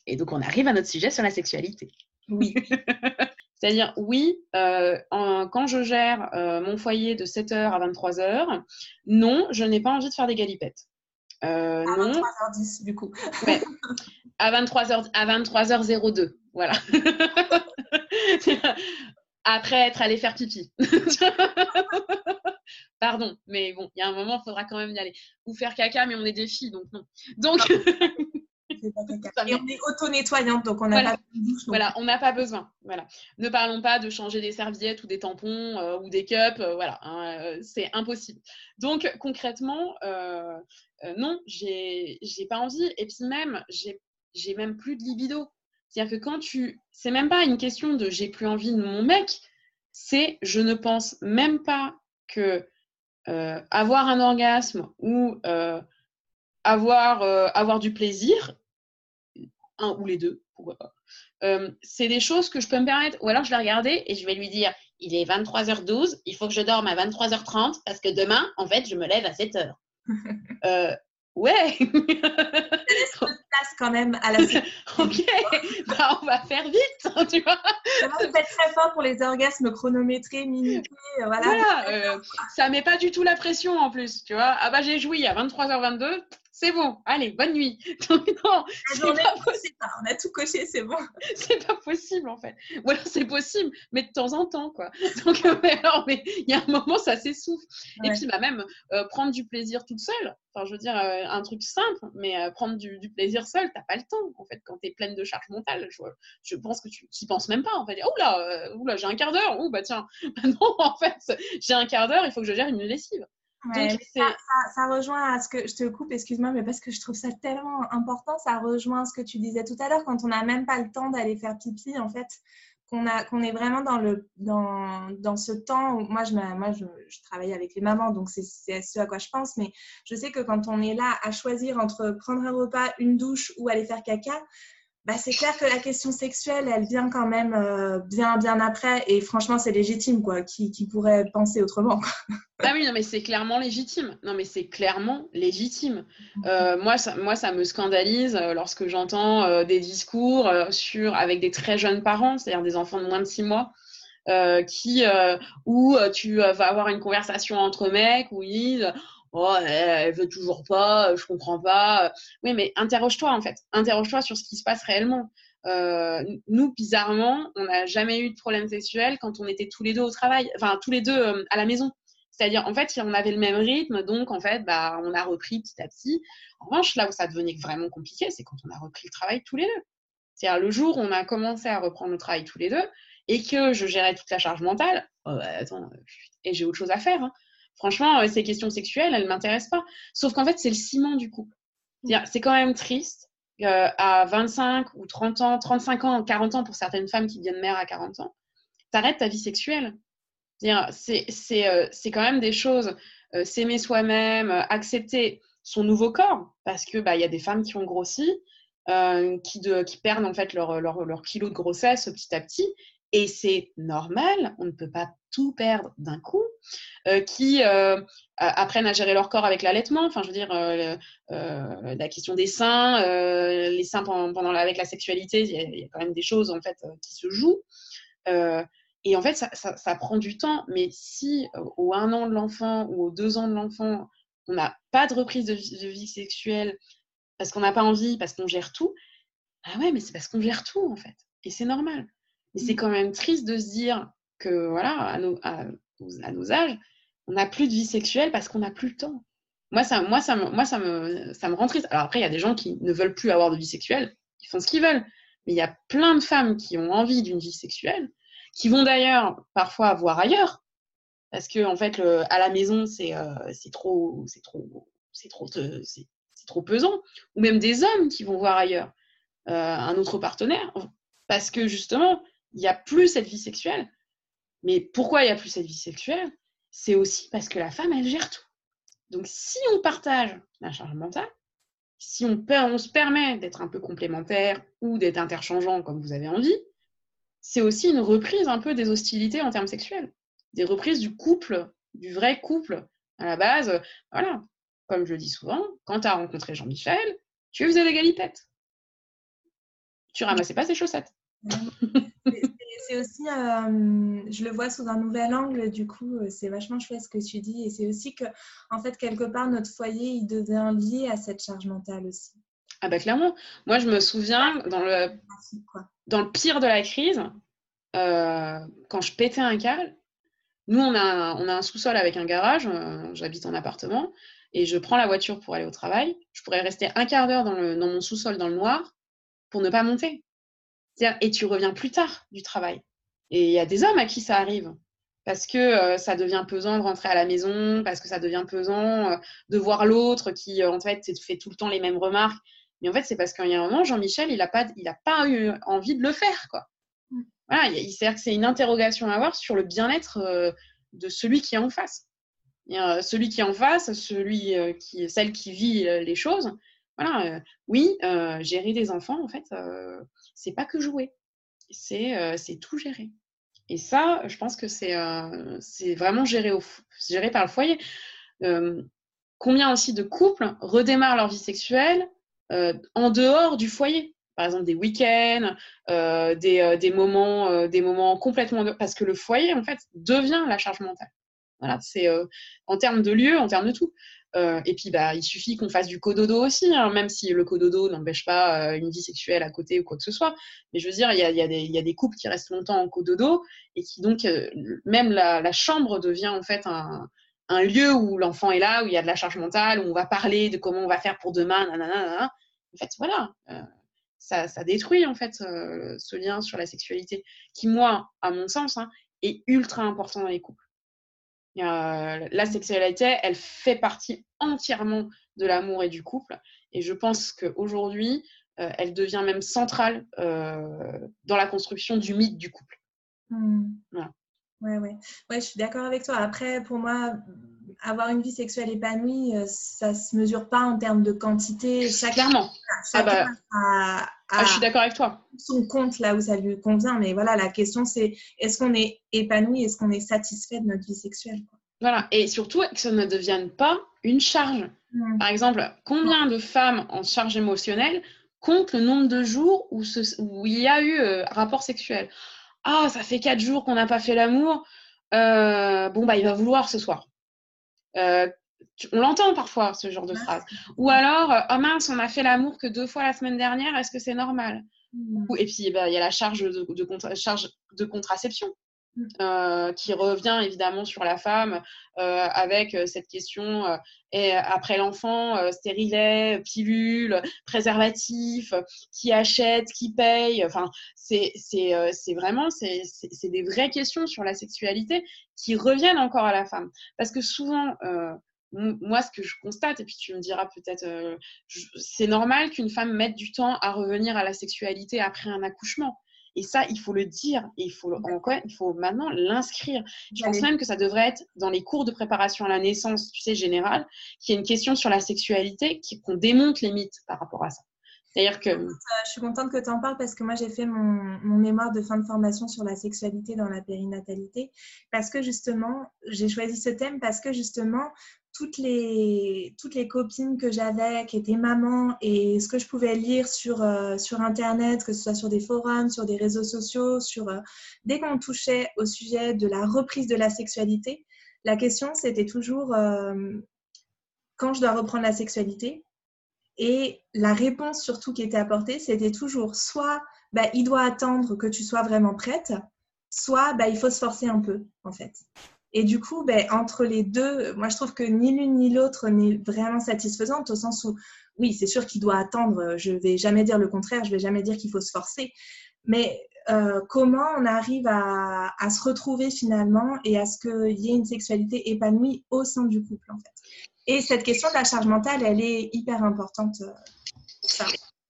Et donc, on arrive à notre sujet sur la sexualité. Oui. C'est-à-dire, oui, euh, quand je gère euh, mon foyer de 7h à 23h, non, je n'ai pas envie de faire des galipettes. Euh, à 23h10, du coup. À 23h, à 23h02, voilà. Après être allé faire pipi. Pardon, mais bon, il y a un moment, il faudra quand même y aller. Ou faire caca, mais on est des filles, donc non. Donc. Et on est auto-nettoyante, donc on n'a pas besoin. Voilà, on n'a pas besoin. Voilà. Ne parlons pas de changer des serviettes ou des tampons euh, ou des cups. Euh, voilà, hein, euh, c'est impossible. Donc concrètement, non, j'ai pas envie. Et puis même, j'ai même plus de libido. C'est-à-dire que quand tu, c'est même pas une question de j'ai plus envie de mon mec, c'est je ne pense même pas que avoir un orgasme ou avoir, avoir du plaisir un ou les deux, pourquoi pas. Euh, c'est des choses que je peux me permettre, ou alors je vais regarder et je vais lui dire il est 23h12, il faut que je dorme à 23h30 parce que demain, en fait, je me lève à 7h. euh, ouais place quand même à la Ok, bah, on va faire vite, hein, tu vois. Ça va très fort pour les orgasmes chronométrés, minutés, euh, voilà. voilà euh, ça met pas du tout la pression en plus, tu vois. Ah bah j'ai joui à 23h22, c'est bon, allez, bonne nuit. non, on a tout coché, c'est bon. c'est pas possible en fait. Ou alors c'est possible, mais de temps en temps, quoi. Donc, euh, alors, mais il y a un moment, ça s'essouffle. Et puis, bah, même euh, prendre du plaisir toute seule. Enfin, je veux dire, euh, un truc simple, mais prendre du, plaisir seul, t'as pas le temps, en fait, quand tu es pleine de charge mentale. Je, pense que tu n'y penses même pas, en fait. Oh là, là j'ai un quart d'heure. Oh, bah tiens, non, en fait, j'ai un quart d'heure, il faut que je gère une lessive ça, rejoint à ce que je te coupe, excuse-moi, mais parce que je trouve ça tellement important, ça rejoint ce que tu disais tout à l'heure quand on n'a même pas le temps d'aller faire pipi, en fait, qu'on qu'on est vraiment dans, le, dans, dans ce temps où moi, je, moi je, je travaille avec les mamans, donc c'est ce à quoi je pense, mais je sais que quand on est là à choisir entre prendre un repas, une douche ou aller faire caca, bah, c'est clair que la question sexuelle, elle vient quand même euh, bien, bien après. Et franchement, c'est légitime, quoi. Qui, qui, pourrait penser autrement Ah oui, non, mais c'est clairement légitime. Non, mais c'est clairement légitime. Euh, moi, ça, moi, ça me scandalise euh, lorsque j'entends des discours sur, avec des très jeunes parents, c'est-à-dire des enfants de moins de six mois, qui, où tu vas avoir une conversation entre mecs où ils disent oh, elle veut toujours pas, je comprends pas. Oui, mais interroge-toi en fait. Interroge-toi sur ce qui se passe réellement. Euh, nous, bizarrement, on n'a jamais eu de problème sexuel quand on était tous les deux au travail, enfin tous les deux euh, à la maison. C'est-à-dire, en fait, on avait le même rythme, donc en fait, bah, on a repris petit à petit. En revanche, là où ça devenait vraiment compliqué, c'est quand on a repris le travail tous les deux. C'est-à-dire, le jour où on a commencé à reprendre le travail tous les deux et que je gérais toute la charge mentale, oh, bah, attends, et j'ai autre chose à faire. Hein. Franchement, euh, ces questions sexuelles, elles ne m'intéressent pas. Sauf qu'en fait, c'est le ciment du couple. C'est quand même triste euh, à 25 ou 30 ans, 35 ans, 40 ans pour certaines femmes qui deviennent mères à 40 ans, t'arrêtes ta vie sexuelle. Euh, c'est quand même des choses, s'aimer soi-même, accepter son nouveau corps, parce que bah, y a des femmes qui ont grossi, qui, qui, perdent en fait leur, leur, leur, kilo de grossesse petit à petit, et c'est normal, on ne peut pas tout perdre d'un coup, euh, qui euh, apprennent à gérer leur corps avec l'allaitement, enfin je veux dire, euh, la question des seins, les seins pendant, avec la sexualité, il y, a, quand même des choses en fait qui se jouent. et en fait, ça, prend du temps, mais si au un an de l'enfant ou aux deux ans de l'enfant, on n'a pas de reprise de, de vie sexuelle parce qu'on n'a pas envie, parce qu'on gère tout, ah ouais, mais c'est parce qu'on gère tout en fait. Et c'est normal. Mais c'est quand même triste de se dire que, voilà, à nos, à, nos âges, on n'a plus de vie sexuelle parce qu'on n'a plus le temps. Moi, ça, moi, ça, moi ça, me, ça me rend triste. Alors après, il y a des gens qui ne veulent plus avoir de vie sexuelle, ils font ce qu'ils veulent. Mais il y a plein de femmes qui ont envie d'une vie sexuelle, qui vont d'ailleurs parfois voir ailleurs, parce que en fait, à la maison, c'est euh, trop, trop, trop, trop pesant. Ou même des hommes qui vont voir ailleurs euh, un autre partenaire, parce que justement, il n'y a plus cette vie sexuelle. Mais pourquoi il n'y a plus cette vie sexuelle? C'est aussi parce que la femme, elle gère tout. Donc, si on partage la charge mentale, si on, on se permet d'être un peu complémentaire ou d'être interchangeant comme vous avez envie, c'est aussi une reprise un peu des hostilités en termes sexuels. Des reprises du couple, du vrai couple. À la base, voilà, comme je le dis souvent, quand tu as rencontré Jean-Michel, tu faisais des galipettes. Tu ramassais pas ses chaussettes c'est aussi, euh, je le vois sous un nouvel angle, du coup, euh, c'est vachement chouette ce que tu dis. Et c'est aussi que, en fait, quelque part, notre foyer, il devient lié à cette charge mentale aussi. Ah bah clairement. Moi, je me souviens, dans le, dans le pire de la crise, euh, quand je pétais un câble, nous, on a, on a un sous-sol avec un garage, j'habite en appartement, et je prends la voiture pour aller au travail. Je pourrais rester un quart d'heure dans, dans mon sous-sol dans le noir pour ne pas monter et tu reviens plus tard du travail. Et il y a des hommes à qui ça arrive parce que euh, ça devient pesant de rentrer à la maison, parce que ça devient pesant euh, de voir l'autre qui, euh, en fait, fait tout le temps les mêmes remarques. Mais en fait, c'est parce qu'il y a un moment, Jean-Michel, il n'a pas, il a pas eu envie de le faire. Quoi. Mm. Voilà, c'est-à-dire que c'est une interrogation à avoir sur le bien-être de celui qui est en face. celui qui est en face, celui qui, celle qui vit les choses, voilà, oui, gérer des enfants, en fait, c'est pas que jouer, c'est tout gérer. Et ça, je pense que c'est vraiment géré, au, géré par le foyer. combien aussi de couples redémarrent leur vie sexuelle en dehors du foyer par exemple des week-ends, des, des, moments, des moments complètement... Parce que le foyer, en fait, devient la charge mentale. Voilà, c'est en termes de lieu, en termes de tout. Euh, et puis, bah, il suffit qu'on fasse du cododo aussi, hein, même si le cododo n'empêche pas euh, une vie sexuelle à côté ou quoi que ce soit. Mais je veux dire, il y a, y, a y a, des couples qui restent longtemps en cododo et qui donc, euh, même la, la, chambre devient en fait un, un lieu où l'enfant est là, où il y a de la charge mentale, où on va parler de comment on va faire pour demain, nanana, En fait, voilà. Ça, ça, détruit en fait ce lien sur la sexualité qui, moi, à mon sens, hein, est ultra important dans les couples. Euh, la sexualité, elle fait partie entièrement de l'amour et du couple. Et je pense qu'aujourd'hui, euh, elle devient même centrale euh, dans la construction du mythe du couple. Mmh. Ouais, ouais. ouais, je suis d'accord avec toi. Après, pour moi, avoir une vie sexuelle épanouie, ça ne se mesure pas en termes de quantité. Clairement. ah bah, ah, je suis d'accord avec toi. Son compte là où ça lui convient. Mais voilà, la question c'est est-ce qu'on est épanoui, est-ce qu'on est satisfait de notre vie sexuelle Voilà, et surtout que ça ne devienne pas une charge. Mm. Par exemple, combien de femmes en charge émotionnelle comptent le nombre de jours où, où il y a eu euh, rapport sexuel? Ah, ça fait quatre jours qu'on n'a pas fait l'amour. Euh, bon, bah, il va vouloir ce soir. Euh, on l'entend parfois, ce genre de phrase. Ou alors, oh mince, on a fait l'amour que deux fois la semaine dernière, est-ce que c'est normal? Mm. Et puis, bah, il y a la charge de, charge de contraception. Mm. Euh, qui revient évidemment sur la femme euh, avec euh, cette question et après l'enfant, stérilet, pilule, préservatif, qui achète, qui paye. Enfin, c'est vraiment c'est des vraies questions sur la sexualité qui reviennent encore à la femme. Parce que souvent, moi, ce que je constate, et puis tu me diras peut-être, euh, c'est normal qu'une femme mette du temps à revenir à la sexualité après un accouchement. Et ça, il faut le dire, et il faut, encore, il faut maintenant l'inscrire. Je pense même que ça devrait être dans les cours de préparation à la naissance, tu sais, générale, qu'il y ait une question sur la sexualité, qu'on démonte les mythes par rapport à ça. Euh, je suis contente que tu en parles parce que moi, j'ai fait mon, mémoire de fin de formation sur la sexualité dans la périnatalité parce que justement, j'ai choisi ce thème parce que justement, toutes les, toutes les copines que j'avais qui étaient mamans et ce que je pouvais lire sur, euh, sur Internet, que ce soit sur des forums, sur des réseaux sociaux, sur, euh, dès qu'on touchait au sujet de la reprise de la sexualité, la question c'était toujours quand je dois reprendre la sexualité. Et la réponse surtout qui était apportée, c'était toujours soit bah, il doit attendre que tu sois vraiment prête, soit bah, il faut se forcer un peu en fait. Et du coup, ben, entre les deux, moi je trouve que ni l'une ni l'autre n'est vraiment satisfaisante au sens où, oui, c'est sûr qu'il doit attendre, je ne vais jamais dire le contraire, je ne vais jamais dire qu'il faut se forcer, mais euh, comment on arrive à, à, se retrouver finalement et à ce qu'il y ait une sexualité épanouie au sein du couple en fait? Et cette question de la charge mentale, elle est hyper importante. Euh,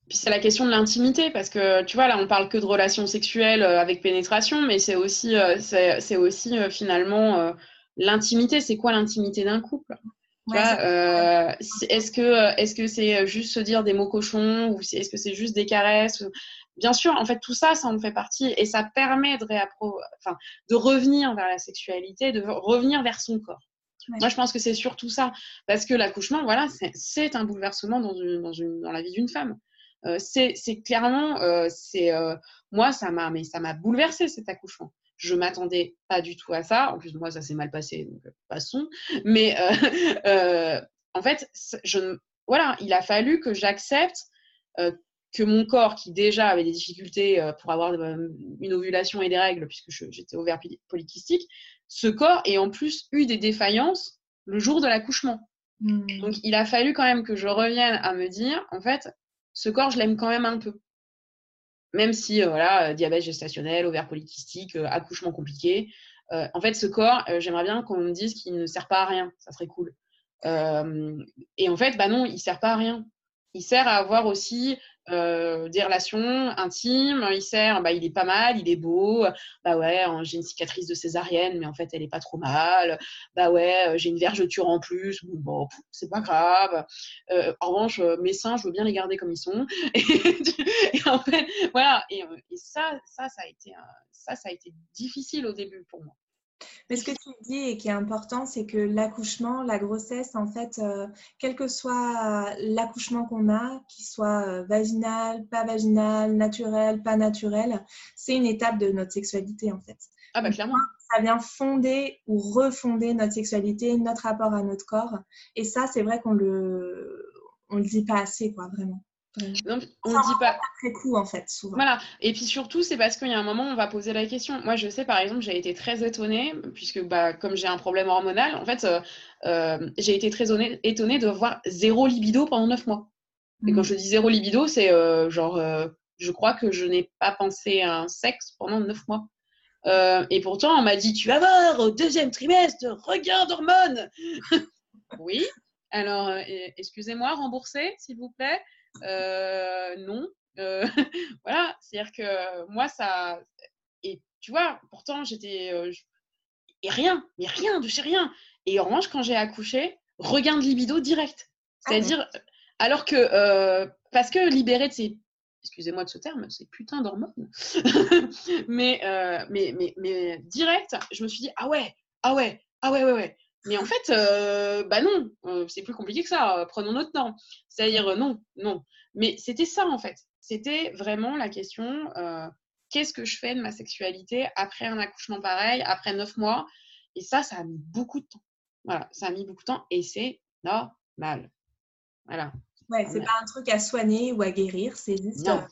Puis c'est la question de l'intimité, parce que tu vois, là, on parle que de relations sexuelles euh, avec pénétration, mais c'est aussi, c'est aussi finalement l'intimité. C'est quoi l'intimité d'un couple? Est-ce que est-ce que c'est juste se dire des mots cochons ou est-ce que c'est juste des caresses Bien sûr, en fait, tout ça, ça en fait partie et ça permet de, enfin, de revenir vers la sexualité, de revenir vers son corps. Moi, je pense que c'est surtout ça. Parce que l'accouchement, voilà, c'est un bouleversement dans, une, dans, une, dans, la vie d'une femme. c'est clairement, c'est moi, ça m'a mais ça m'a bouleversé cet accouchement. Je m'attendais pas du tout à ça. En plus, moi, ça s'est mal passé, donc passons. Mais en fait, je, voilà, il a fallu que j'accepte que mon corps, qui déjà avait des difficultés pour avoir une ovulation et des règles, puisque j'étais ovaire polykystique, ce corps ait en plus eu des défaillances le jour de l'accouchement. Mmh. Donc, il a fallu quand même que je revienne à me dire, en fait, ce corps, je l'aime quand même un peu. Même si, voilà, diabète gestationnel, ovaire polykystique, accouchement compliqué. en fait, ce corps, j'aimerais bien qu'on me dise qu'il ne sert pas à rien. Ça serait cool. et en fait, bah non, il sert pas à rien. Il sert à avoir aussi euh, des relations intimes. Il sert, bah, il est pas mal, il est beau. Bah ouais, j'ai une cicatrice de césarienne, mais en fait, elle est pas trop mal. Bah ouais, euh, j'ai une vergeture en plus. Bon, c'est pas grave. Euh, en revanche, mes seins, je veux bien les garder comme ils sont. Et, en voilà. Et, et, ça, ça, ça ça, ça a été difficile au début pour moi. Mais ce que tu dis et qui est important, c'est que l'accouchement, la grossesse, en fait, euh, quel que soit l'accouchement qu'on a, qu'il soit euh, vaginal, pas vaginal, naturel, pas naturel, c'est une étape de notre sexualité, en fait. Ah bah clairement. Ça vient fonder ou refonder notre sexualité, notre rapport à notre corps. Et ça, c'est vrai qu'on le, on le dit pas assez, quoi, vraiment. Donc, on ne dit pas. Très cool, en fait, souvent. Voilà. Et puis surtout, c'est parce qu'il y a un moment, on va poser la question. Moi, je sais, par exemple, j'ai été très étonnée, puisque bah, comme j'ai un problème hormonal, en fait, euh, euh, j'ai été très étonnée de voir zéro libido pendant neuf mois. Et quand mm. je dis zéro libido, c'est euh, genre, je crois que je n'ai pas pensé à un sexe pendant neuf mois. et pourtant, on m'a dit, tu vas voir, au deuxième trimestre, regarde hormones. oui. Alors, excusez-moi, remboursez, s'il vous plaît? Euh, non. Euh, voilà, c'est-à-dire que moi, ça. Et tu vois, pourtant, j'étais. Euh, et rien, mais rien, de chez rien. Et en revanche, quand j'ai accouché, regain de libido direct. Ah c'est-à-dire, alors que. parce que libérer de ces excusez-moi de ce terme, c'est putain d'hormones. mais, mais, mais, mais, direct, je me suis dit, ah ouais, ah ouais, ah ouais, ouais, ouais. Mais en fait, euh, bah non, euh, c'est plus compliqué que ça. Prenons notre temps. C'est-à-dire, euh, non, non. Mais c'était ça, en fait. C'était vraiment la question qu'est-ce que je fais de ma sexualité après un accouchement pareil, après neuf mois? Et ça, ça a mis beaucoup de temps. Voilà, ça a mis beaucoup de temps et c'est normal. Voilà. Ouais, c'est pas un truc à soigner ou à guérir, c'est juste. Non,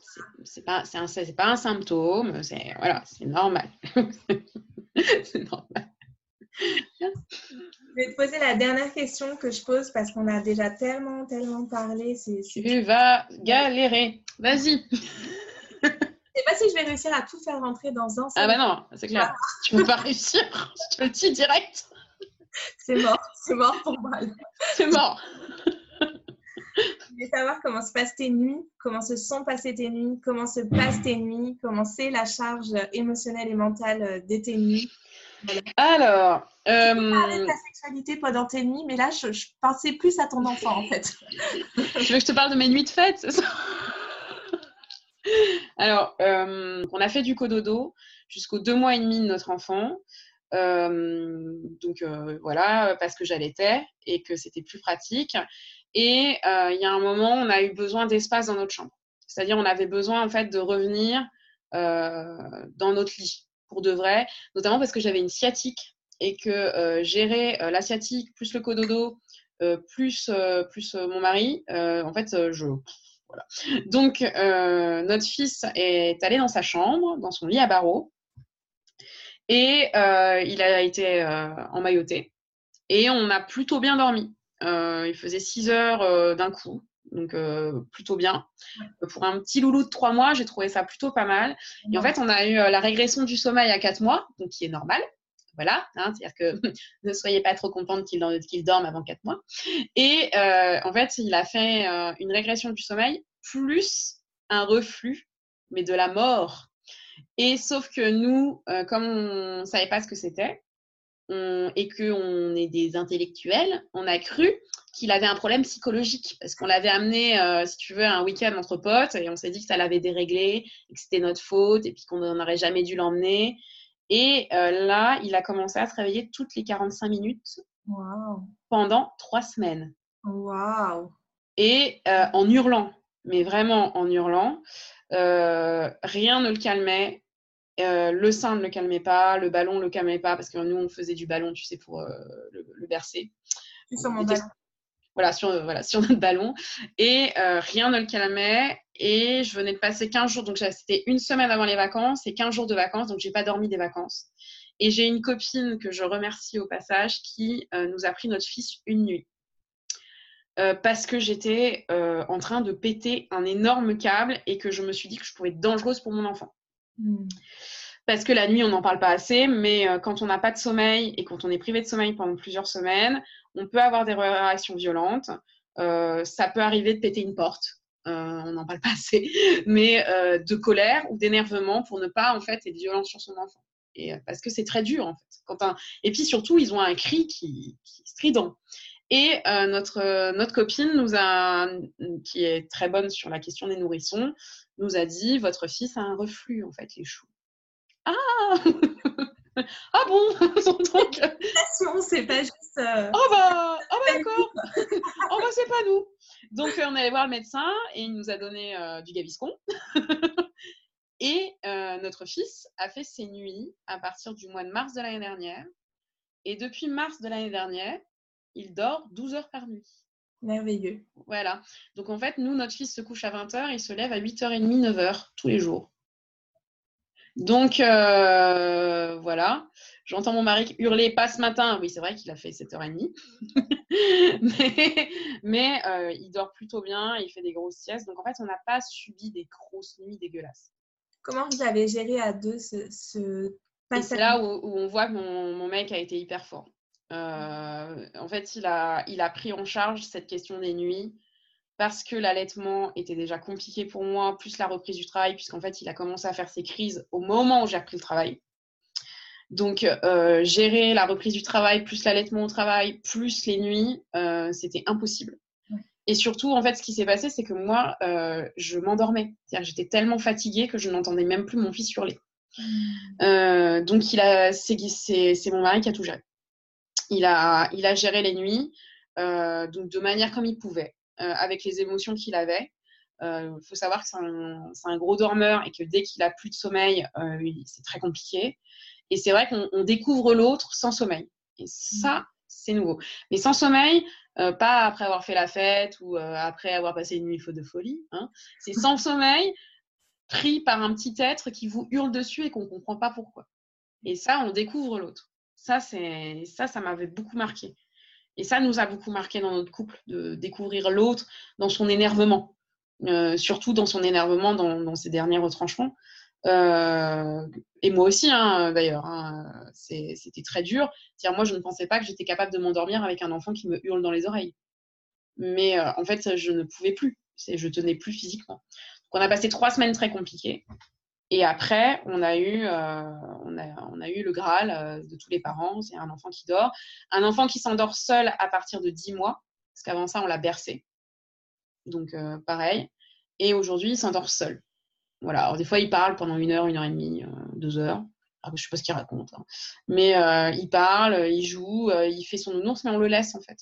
c'est pas, c'est pas un symptôme, c'est voilà, c'est normal. c'est normal. Je vais te poser la dernière question que je pose parce qu'on a déjà tellement, tellement parlé. Tu vas galérer. Vas-y. Je sais pas si je vais réussir à tout faire rentrer dans un. Ah bah non, c'est clair. tu peux pas réussir. Je te le dis direct. C'est mort. C'est mort pour moi. C'est mort. Je voulais savoir comment se passent tes nuits, comment se sont passées tes nuits, comment se passent tes nuits, comment c'est la charge émotionnelle et mentale de tes nuits. Alors. Euh... de ta sexualité pendant tes nuits, mais là, je, pensais plus à ton enfant, en fait. tu veux que je te parle de mes nuits de fête Alors, euh, on a fait du cododo jusqu'aux deux mois et demi de notre enfant. Euh, donc euh, voilà, parce que j'allaitais et que c'était plus pratique. Et il y a un moment, on a eu besoin d'espace dans notre chambre. C'est-à-dire, on avait besoin en fait de revenir dans notre lit pour de vrai, notamment parce que j'avais une sciatique et que euh, gérer euh, la sciatique plus le cododo euh, plus, plus mon mari, en fait, je. Voilà. Donc, notre fils est allé dans sa chambre, dans son lit à barreaux, et il a été emmailloté. Et on a plutôt bien dormi. il faisait 6 heures d'un coup donc euh, plutôt bien. Pour un petit loulou de trois mois, j'ai trouvé ça plutôt pas mal. Et en fait, on a eu la régression du sommeil à quatre mois, donc qui est normal. Voilà, hein, c'est-à-dire que ne soyez pas trop contente qu'il dorme avant quatre mois. Et euh, en fait, il a fait une régression du sommeil plus un reflux, mais de la mort. Et sauf que nous, comme on ne savait pas ce que c'était, et qu'on est des intellectuels, on a cru qu'il avait un problème psychologique parce qu'on l'avait amené, euh, si tu veux, un week-end entre potes et on s'est dit que ça l'avait déréglé et que c'était notre faute et puis qu'on n'aurait jamais dû l'emmener. Et euh, là, il a commencé à se réveiller toutes les 45 minutes pendant trois semaines. Wow. Et euh, en hurlant. mais vraiment en hurlant. rien ne le calmait. le sein ne le calmait pas, le ballon ne le calmait pas, parce que nous, on faisait du ballon, tu sais, pour le, bercer. Sur mon ballon. Voilà sur, voilà, sur notre ballon. Et rien ne le calmait. Et je venais de passer 15 jours, donc c'était une semaine avant les vacances et 15 jours de vacances, donc j'ai pas dormi des vacances. Et j'ai une copine que je remercie au passage qui euh, nous a pris notre fils une nuit. Euh, parce que j'étais euh, en train de péter un énorme câble et que je me suis dit que je pouvais être dangereuse pour mon enfant. Hmm. Parce que la nuit, on n'en parle pas assez, mais quand on n'a pas de sommeil et quand on est privé de sommeil pendant plusieurs semaines, on peut avoir des réactions violentes. ça peut arriver de péter une porte. on n'en parle pas assez, mais de colère ou d'énervement pour ne pas en fait être violent sur son enfant. Euh, parce que c'est très dur en fait. Quand Et puis surtout, ils ont un cri qui, est strident. Et euh, notre, euh, notre copine qui est très bonne sur la question des nourrissons, nous a dit votre fils a un reflux en fait, les choux. Ah Ah bon? Donc c'est pas juste. Oh bah, oh bah d'accord Oh bah c'est pas nous Donc on est allé voir le médecin et il nous a donné du gaviscon. Et euh, notre fils a fait ses nuits à partir du mois de mars de l'année dernière. Et depuis mars de l'année dernière, il dort 12 heures par nuit. Merveilleux. Voilà. Donc en fait, nous, notre fils se couche à 20h, il se lève à 8h30, 9h tous les jours. Donc euh, voilà. J'entends mon mari hurler pas ce matin. Oui, c'est vrai qu'il a fait 7h30. mais, euh, il dort plutôt bien, il fait des grosses siestes. Donc en fait, on n'a pas subi des grosses nuits dégueulasses. Comment vous avez géré à deux ce, ce passage C'est là où, on voit que mon, mec a été hyper fort. Euh, en fait, il a, il a pris en charge cette question des nuits parce que l'allaitement était déjà compliqué pour moi, plus la reprise du travail, puisqu'en fait, il a commencé à faire ses crises au moment où j'ai repris le travail. Donc, euh, gérer la reprise du travail, plus l'allaitement au travail, plus les nuits, euh, c'était impossible. Et surtout, en fait, ce qui s'est passé, c'est que moi, euh, je m'endormais. C'est-à-dire j'étais tellement fatiguée que je n'entendais même plus mon fils hurler. Euh, donc, il a, c'est, mon mari qui a tout géré. Il a, il a géré les nuits, euh, donc de manière comme il pouvait, avec les émotions qu'il avait. Il faut savoir que c'est un, un, gros dormeur et que dès qu'il a plus de sommeil, c'est très compliqué. Et c'est vrai qu'on découvre l'autre sans sommeil. Et ça, mmh. c'est nouveau. Mais sans sommeil, euh, pas après avoir fait la fête ou euh, après avoir passé une nuit faute de folie. Hein. C'est sans sommeil, pris par un petit être qui vous hurle dessus et qu'on ne comprend pas pourquoi. Et ça, on découvre l'autre. Ça, c'est ça, ça m'avait beaucoup marqué. Et ça nous a beaucoup marqué dans notre couple de découvrir l'autre dans son énervement, euh, surtout dans son énervement dans, ses derniers retranchements. Euh, et moi aussi, hein, d'ailleurs, hein, c'était très dur. moi, je ne pensais pas que j'étais capable de m'endormir avec un enfant qui me hurle dans les oreilles. Mais euh, en fait, je ne pouvais plus. Je tenais plus physiquement. Donc, on a passé trois semaines très compliquées. Et après, on a eu, euh, le Graal de tous les parents. C'est un enfant qui dort. Un enfant qui s'endort seul à partir de 10 mois. Parce qu'avant ça, on l'a bercé. Donc, pareil. Et aujourd'hui, il s'endort seul. Voilà. Alors, des fois, il parle pendant une heure, une heure et demie, euh, deux heures. Je je sais pas ce qu'il raconte. Hein. Mais euh, il parle, il joue, euh, il fait son nounours, mais on le laisse en fait.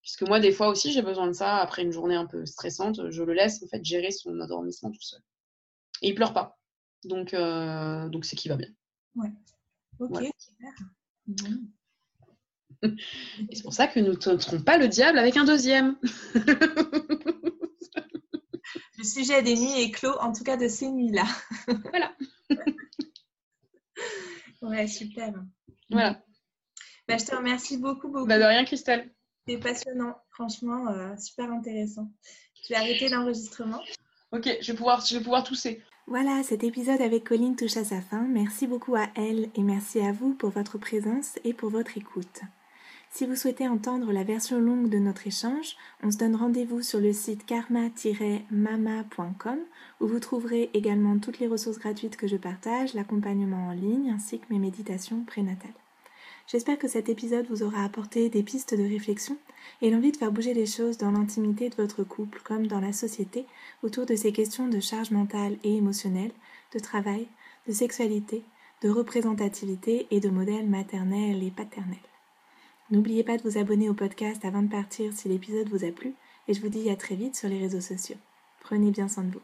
Puisque moi, des fois aussi, j'ai besoin de ça. Après une journée un peu stressante, je le laisse en fait gérer son endormissement tout seul. Et il pleure pas. Donc, donc c'est qu'il va bien. Ouais. Ok, Et c'est pour ça que nous ne tenterons pas le diable avec un deuxième. le sujet des nuits est clos, en tout cas de ces nuits-là. voilà. ouais, super. Voilà. Bah, je te remercie beaucoup, beaucoup. Bah, de rien, Christelle. C'est passionnant, franchement, euh, super intéressant. Je vais arrêter l'enregistrement. Ok, je vais pouvoir, je vais pouvoir tousser. Voilà, cet épisode avec Colline touche à sa fin. Merci beaucoup à elle et merci à vous pour votre présence et pour votre écoute. Si vous souhaitez entendre la version longue de notre échange, on se donne rendez-vous sur le site karma-mama.com où vous trouverez également toutes les ressources gratuites que je partage, l'accompagnement en ligne ainsi que mes méditations prénatales. J'espère que cet épisode vous aura apporté des pistes de réflexion et l'envie de faire bouger les choses dans l'intimité de votre couple comme dans la société autour de ces questions de charge mentale et émotionnelle, de travail, de sexualité, de représentativité et de modèles maternels et paternels. N'oubliez pas de vous abonner au podcast avant de partir si l'épisode vous a plu et je vous dis à très vite sur les réseaux sociaux. Prenez bien soin de vous.